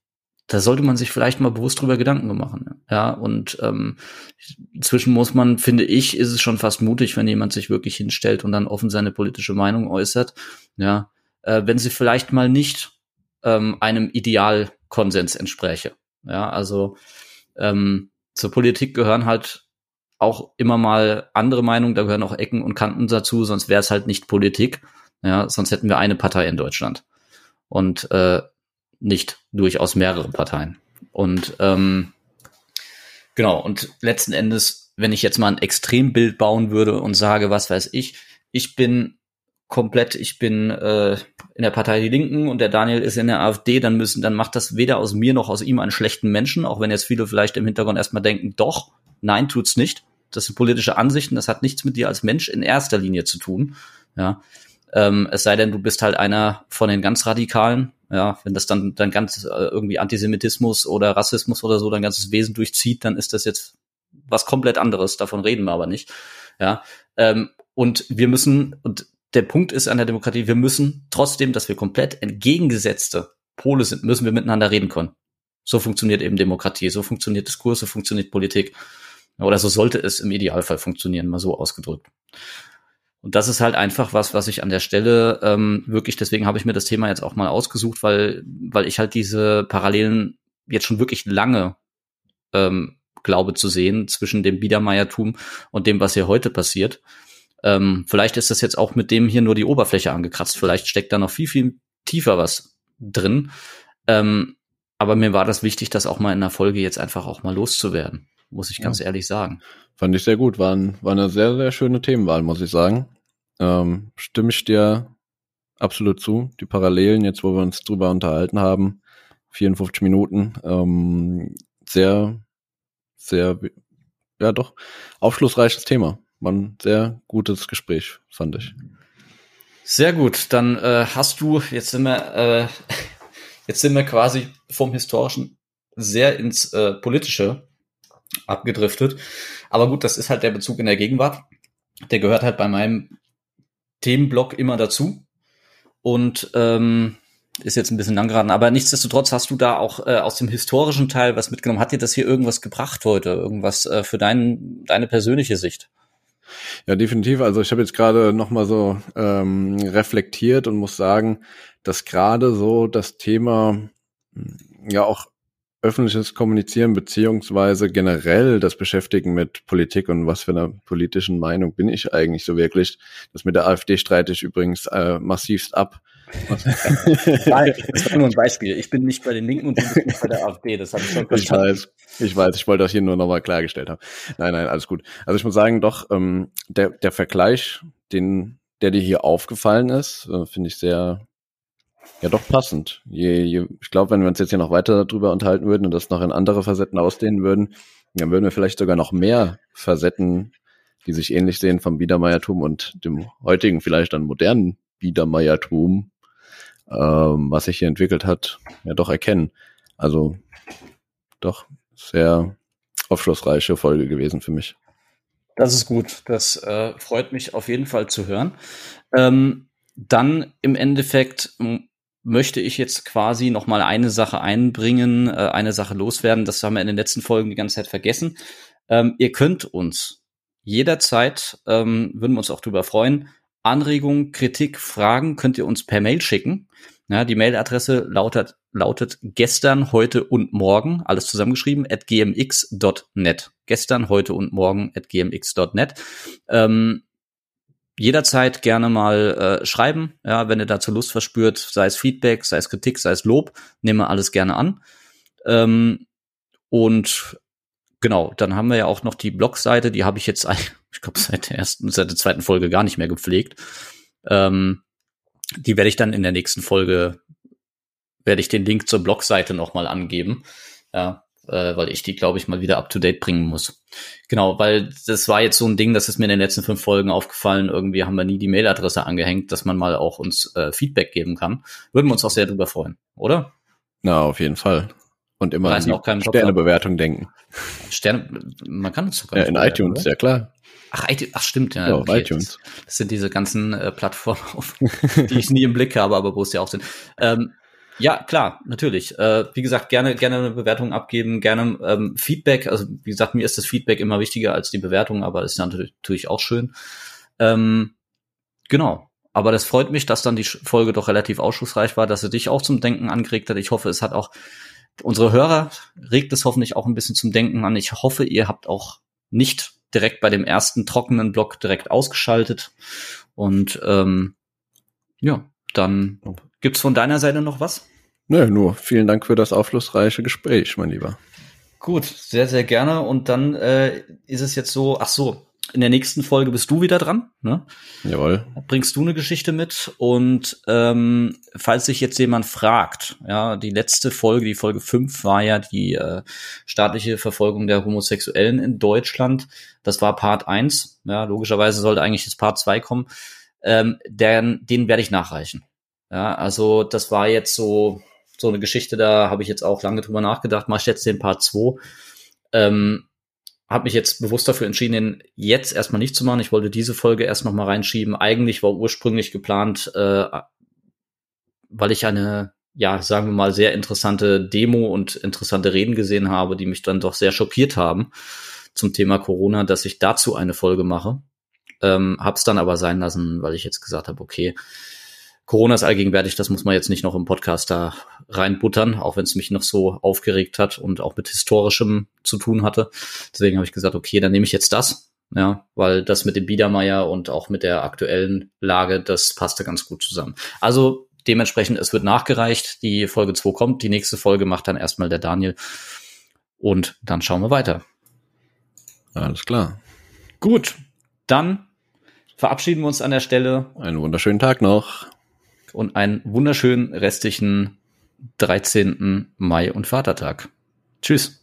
da sollte man sich vielleicht mal bewusst drüber Gedanken machen. Ja, und ähm, inzwischen muss man, finde ich, ist es schon fast mutig, wenn jemand sich wirklich hinstellt und dann offen seine politische Meinung äußert. Ja, äh, wenn sie vielleicht mal nicht ähm, einem Idealkonsens entspräche. Ja, also ähm, zur Politik gehören halt auch immer mal andere Meinungen, da gehören auch Ecken und Kanten dazu, sonst wäre es halt nicht Politik. Ja, sonst hätten wir eine Partei in Deutschland. Und äh, nicht durchaus mehrere Parteien. Und ähm, genau, und letzten Endes, wenn ich jetzt mal ein Extrembild bauen würde und sage, was weiß ich, ich bin komplett, ich bin äh, in der Partei Die Linken und der Daniel ist in der AfD, dann müssen, dann macht das weder aus mir noch aus ihm einen schlechten Menschen, auch wenn jetzt viele vielleicht im Hintergrund erstmal denken, doch, nein, tut's nicht. Das sind politische Ansichten, das hat nichts mit dir als Mensch in erster Linie zu tun. Ja. Ähm, es sei denn, du bist halt einer von den ganz Radikalen, ja, wenn das dann, dann ganz äh, irgendwie Antisemitismus oder Rassismus oder so dein ganzes Wesen durchzieht, dann ist das jetzt was komplett anderes. Davon reden wir aber nicht. Ja, ähm, und wir müssen, und der Punkt ist an der Demokratie, wir müssen trotzdem, dass wir komplett entgegengesetzte Pole sind, müssen wir miteinander reden können. So funktioniert eben Demokratie, so funktioniert Diskurs, so funktioniert Politik. Oder so sollte es im Idealfall funktionieren, mal so ausgedrückt. Und das ist halt einfach was, was ich an der Stelle ähm, wirklich, deswegen habe ich mir das Thema jetzt auch mal ausgesucht, weil, weil ich halt diese Parallelen jetzt schon wirklich lange ähm, glaube zu sehen zwischen dem Biedermeiertum und dem, was hier heute passiert. Ähm, vielleicht ist das jetzt auch mit dem hier nur die Oberfläche angekratzt. Vielleicht steckt da noch viel, viel tiefer was drin. Ähm, aber mir war das wichtig, das auch mal in der Folge jetzt einfach auch mal loszuwerden, muss ich ganz ja. ehrlich sagen. Fand ich sehr gut. War, ein, war eine sehr, sehr schöne Themenwahl, muss ich sagen. Ähm, stimme ich dir absolut zu. Die Parallelen, jetzt wo wir uns drüber unterhalten haben, 54 Minuten, ähm, sehr, sehr, ja doch, aufschlussreiches Thema. Ein sehr gutes Gespräch, fand ich. Sehr gut, dann äh, hast du, jetzt sind wir, äh, Jetzt sind wir quasi vom Historischen sehr ins äh, Politische abgedriftet. Aber gut, das ist halt der Bezug in der Gegenwart. Der gehört halt bei meinem Themenblock immer dazu. Und ähm, ist jetzt ein bisschen lang geraten, aber nichtsdestotrotz hast du da auch äh, aus dem historischen Teil was mitgenommen. Hat dir das hier irgendwas gebracht heute? Irgendwas äh, für dein, deine persönliche Sicht? Ja, definitiv. Also ich habe jetzt gerade noch mal so ähm, reflektiert und muss sagen, dass gerade so das Thema ja auch öffentliches Kommunizieren beziehungsweise generell das Beschäftigen mit Politik und was für einer politischen Meinung bin ich eigentlich so wirklich. Das mit der AfD streite ich übrigens äh, massivst ab. Nein, das war nur ein Beispiel. Ich bin nicht bei den Linken und du bist nicht bei der AfD. Das habe ich schon verstanden. Ich weiß, ich weiß. Ich wollte das hier nur nochmal klargestellt haben. Nein, nein, alles gut. Also ich muss sagen, doch, ähm, der, der Vergleich, den, der dir hier aufgefallen ist, äh, finde ich sehr, ja doch passend. Je, je, ich glaube, wenn wir uns jetzt hier noch weiter darüber unterhalten würden und das noch in andere Facetten ausdehnen würden, dann würden wir vielleicht sogar noch mehr Facetten, die sich ähnlich sehen vom Biedermeiertum und dem heutigen, vielleicht dann modernen Biedermeiertum ähm, was sich hier entwickelt hat, ja doch erkennen. Also doch sehr aufschlussreiche Folge gewesen für mich. Das ist gut. Das äh, freut mich auf jeden Fall zu hören. Ähm, dann im Endeffekt möchte ich jetzt quasi noch mal eine Sache einbringen, äh, eine Sache loswerden. Das haben wir in den letzten Folgen die ganze Zeit vergessen. Ähm, ihr könnt uns jederzeit, ähm, würden wir uns auch darüber freuen, Anregungen, Kritik, Fragen könnt ihr uns per Mail schicken. Ja, die Mailadresse lautet, lautet gestern, heute und morgen, alles zusammengeschrieben, at gmx.net. Gestern, heute und morgen at gmx.net. Ähm, jederzeit gerne mal äh, schreiben, ja, wenn ihr dazu Lust verspürt, sei es Feedback, sei es Kritik, sei es Lob, nehmen wir alles gerne an. Ähm, und genau, dann haben wir ja auch noch die Blogseite, die habe ich jetzt, ich glaube, seit der ersten, seit der zweiten Folge gar nicht mehr gepflegt. Ähm, die werde ich dann in der nächsten Folge, werde ich den Link zur Blogseite nochmal angeben. Ja, äh, weil ich die, glaube ich, mal wieder up to date bringen muss. Genau, weil das war jetzt so ein Ding, das ist mir in den letzten fünf Folgen aufgefallen. Irgendwie haben wir nie die Mailadresse angehängt, dass man mal auch uns äh, Feedback geben kann. Würden wir uns auch sehr drüber freuen, oder? Na, auf jeden Fall. Und immer an die Sternebewertung denken. Sterne, man kann es sogar. Ja, in iTunes, oder? ja klar. Ach, ach stimmt, ja. ja okay. iTunes. Das sind diese ganzen äh, Plattformen, die ich nie im Blick habe, aber wo es ja auch sind. Ähm, ja, klar, natürlich. Äh, wie gesagt, gerne, gerne eine Bewertung abgeben, gerne ähm, Feedback. Also wie gesagt, mir ist das Feedback immer wichtiger als die Bewertung, aber ist natürlich, natürlich auch schön. Ähm, genau. Aber das freut mich, dass dann die Folge doch relativ ausschussreich war, dass sie dich auch zum Denken angeregt hat. Ich hoffe, es hat auch unsere Hörer regt es hoffentlich auch ein bisschen zum Denken an. Ich hoffe, ihr habt auch nicht direkt bei dem ersten trockenen Block direkt ausgeschaltet. Und ähm, ja, dann gibt's von deiner Seite noch was? Nö, nur vielen Dank für das aufschlussreiche Gespräch, mein Lieber. Gut, sehr, sehr gerne. Und dann äh, ist es jetzt so, ach so, in der nächsten Folge bist du wieder dran. Ne? Jawohl. Bringst du eine Geschichte mit und ähm, falls sich jetzt jemand fragt, ja, die letzte Folge, die Folge 5 war ja die äh, staatliche Verfolgung der Homosexuellen in Deutschland. Das war Part 1. Ja, logischerweise sollte eigentlich jetzt Part 2 kommen. Ähm, den, den werde ich nachreichen. Ja, also das war jetzt so, so eine Geschichte, da habe ich jetzt auch lange drüber nachgedacht, mach ich jetzt den Part 2. Ähm, habe mich jetzt bewusst dafür entschieden, den jetzt erstmal nicht zu machen. Ich wollte diese Folge erst noch mal reinschieben. Eigentlich war ursprünglich geplant, äh, weil ich eine, ja, sagen wir mal, sehr interessante Demo und interessante Reden gesehen habe, die mich dann doch sehr schockiert haben zum Thema Corona, dass ich dazu eine Folge mache. Ähm, hab's dann aber sein lassen, weil ich jetzt gesagt habe, okay, Corona ist allgegenwärtig, das muss man jetzt nicht noch im Podcast da reinbuttern, auch wenn es mich noch so aufgeregt hat und auch mit historischem zu tun hatte. Deswegen habe ich gesagt, okay, dann nehme ich jetzt das, ja, weil das mit dem Biedermeier und auch mit der aktuellen Lage, das passte ganz gut zusammen. Also dementsprechend, es wird nachgereicht, die Folge 2 kommt, die nächste Folge macht dann erstmal der Daniel und dann schauen wir weiter. Alles klar. Gut, dann verabschieden wir uns an der Stelle. Einen wunderschönen Tag noch und einen wunderschönen restlichen 13. Mai und Vatertag. Tschüss.